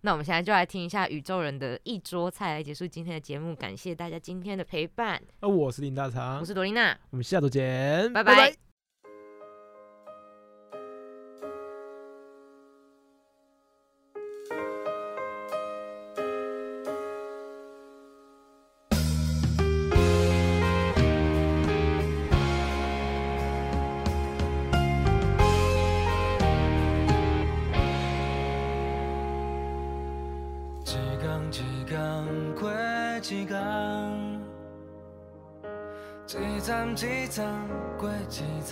[SPEAKER 1] 那我们现在就来听一下宇宙人的一桌菜，来结束今天的节目。感谢大家今天的陪伴，
[SPEAKER 2] 那、我是林大肠，
[SPEAKER 1] 我是朵琳娜，
[SPEAKER 2] 我们下周见，
[SPEAKER 1] 拜
[SPEAKER 2] 拜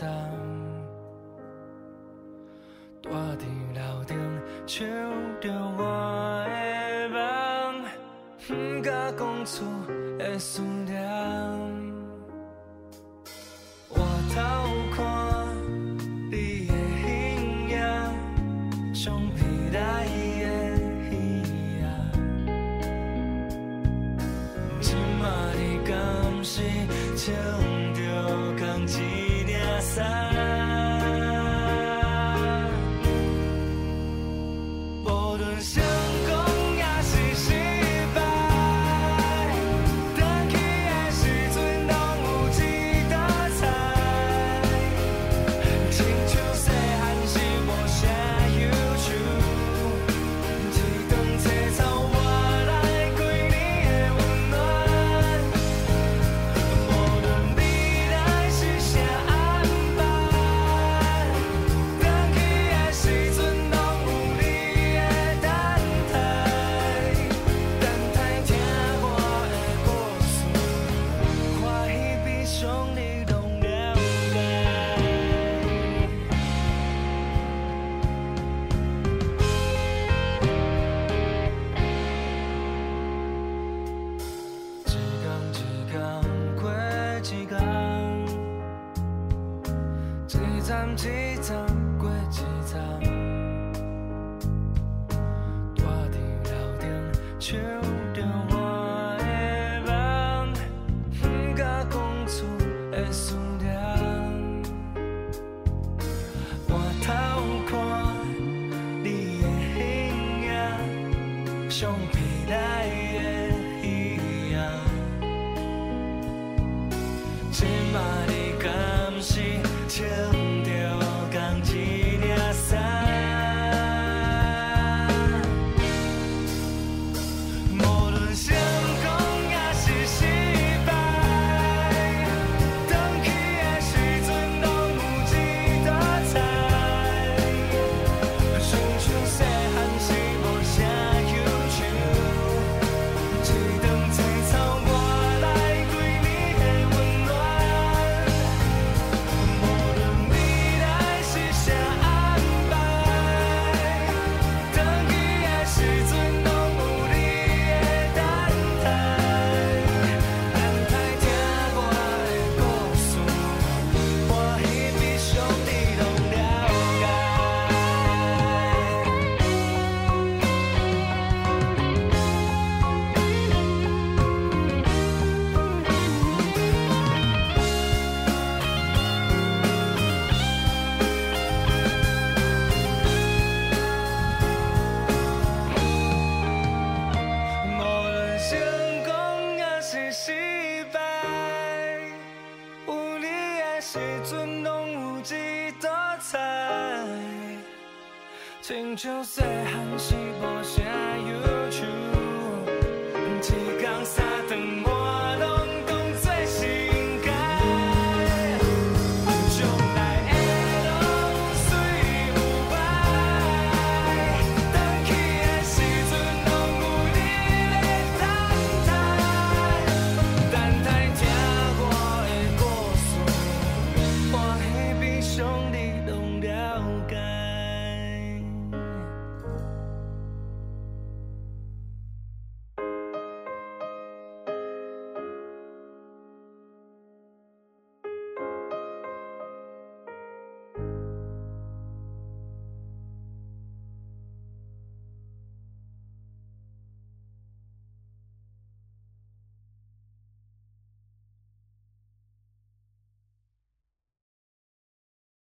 [SPEAKER 4] 站。大地楼顶唱着我的梦，不敢讲出的思念。无论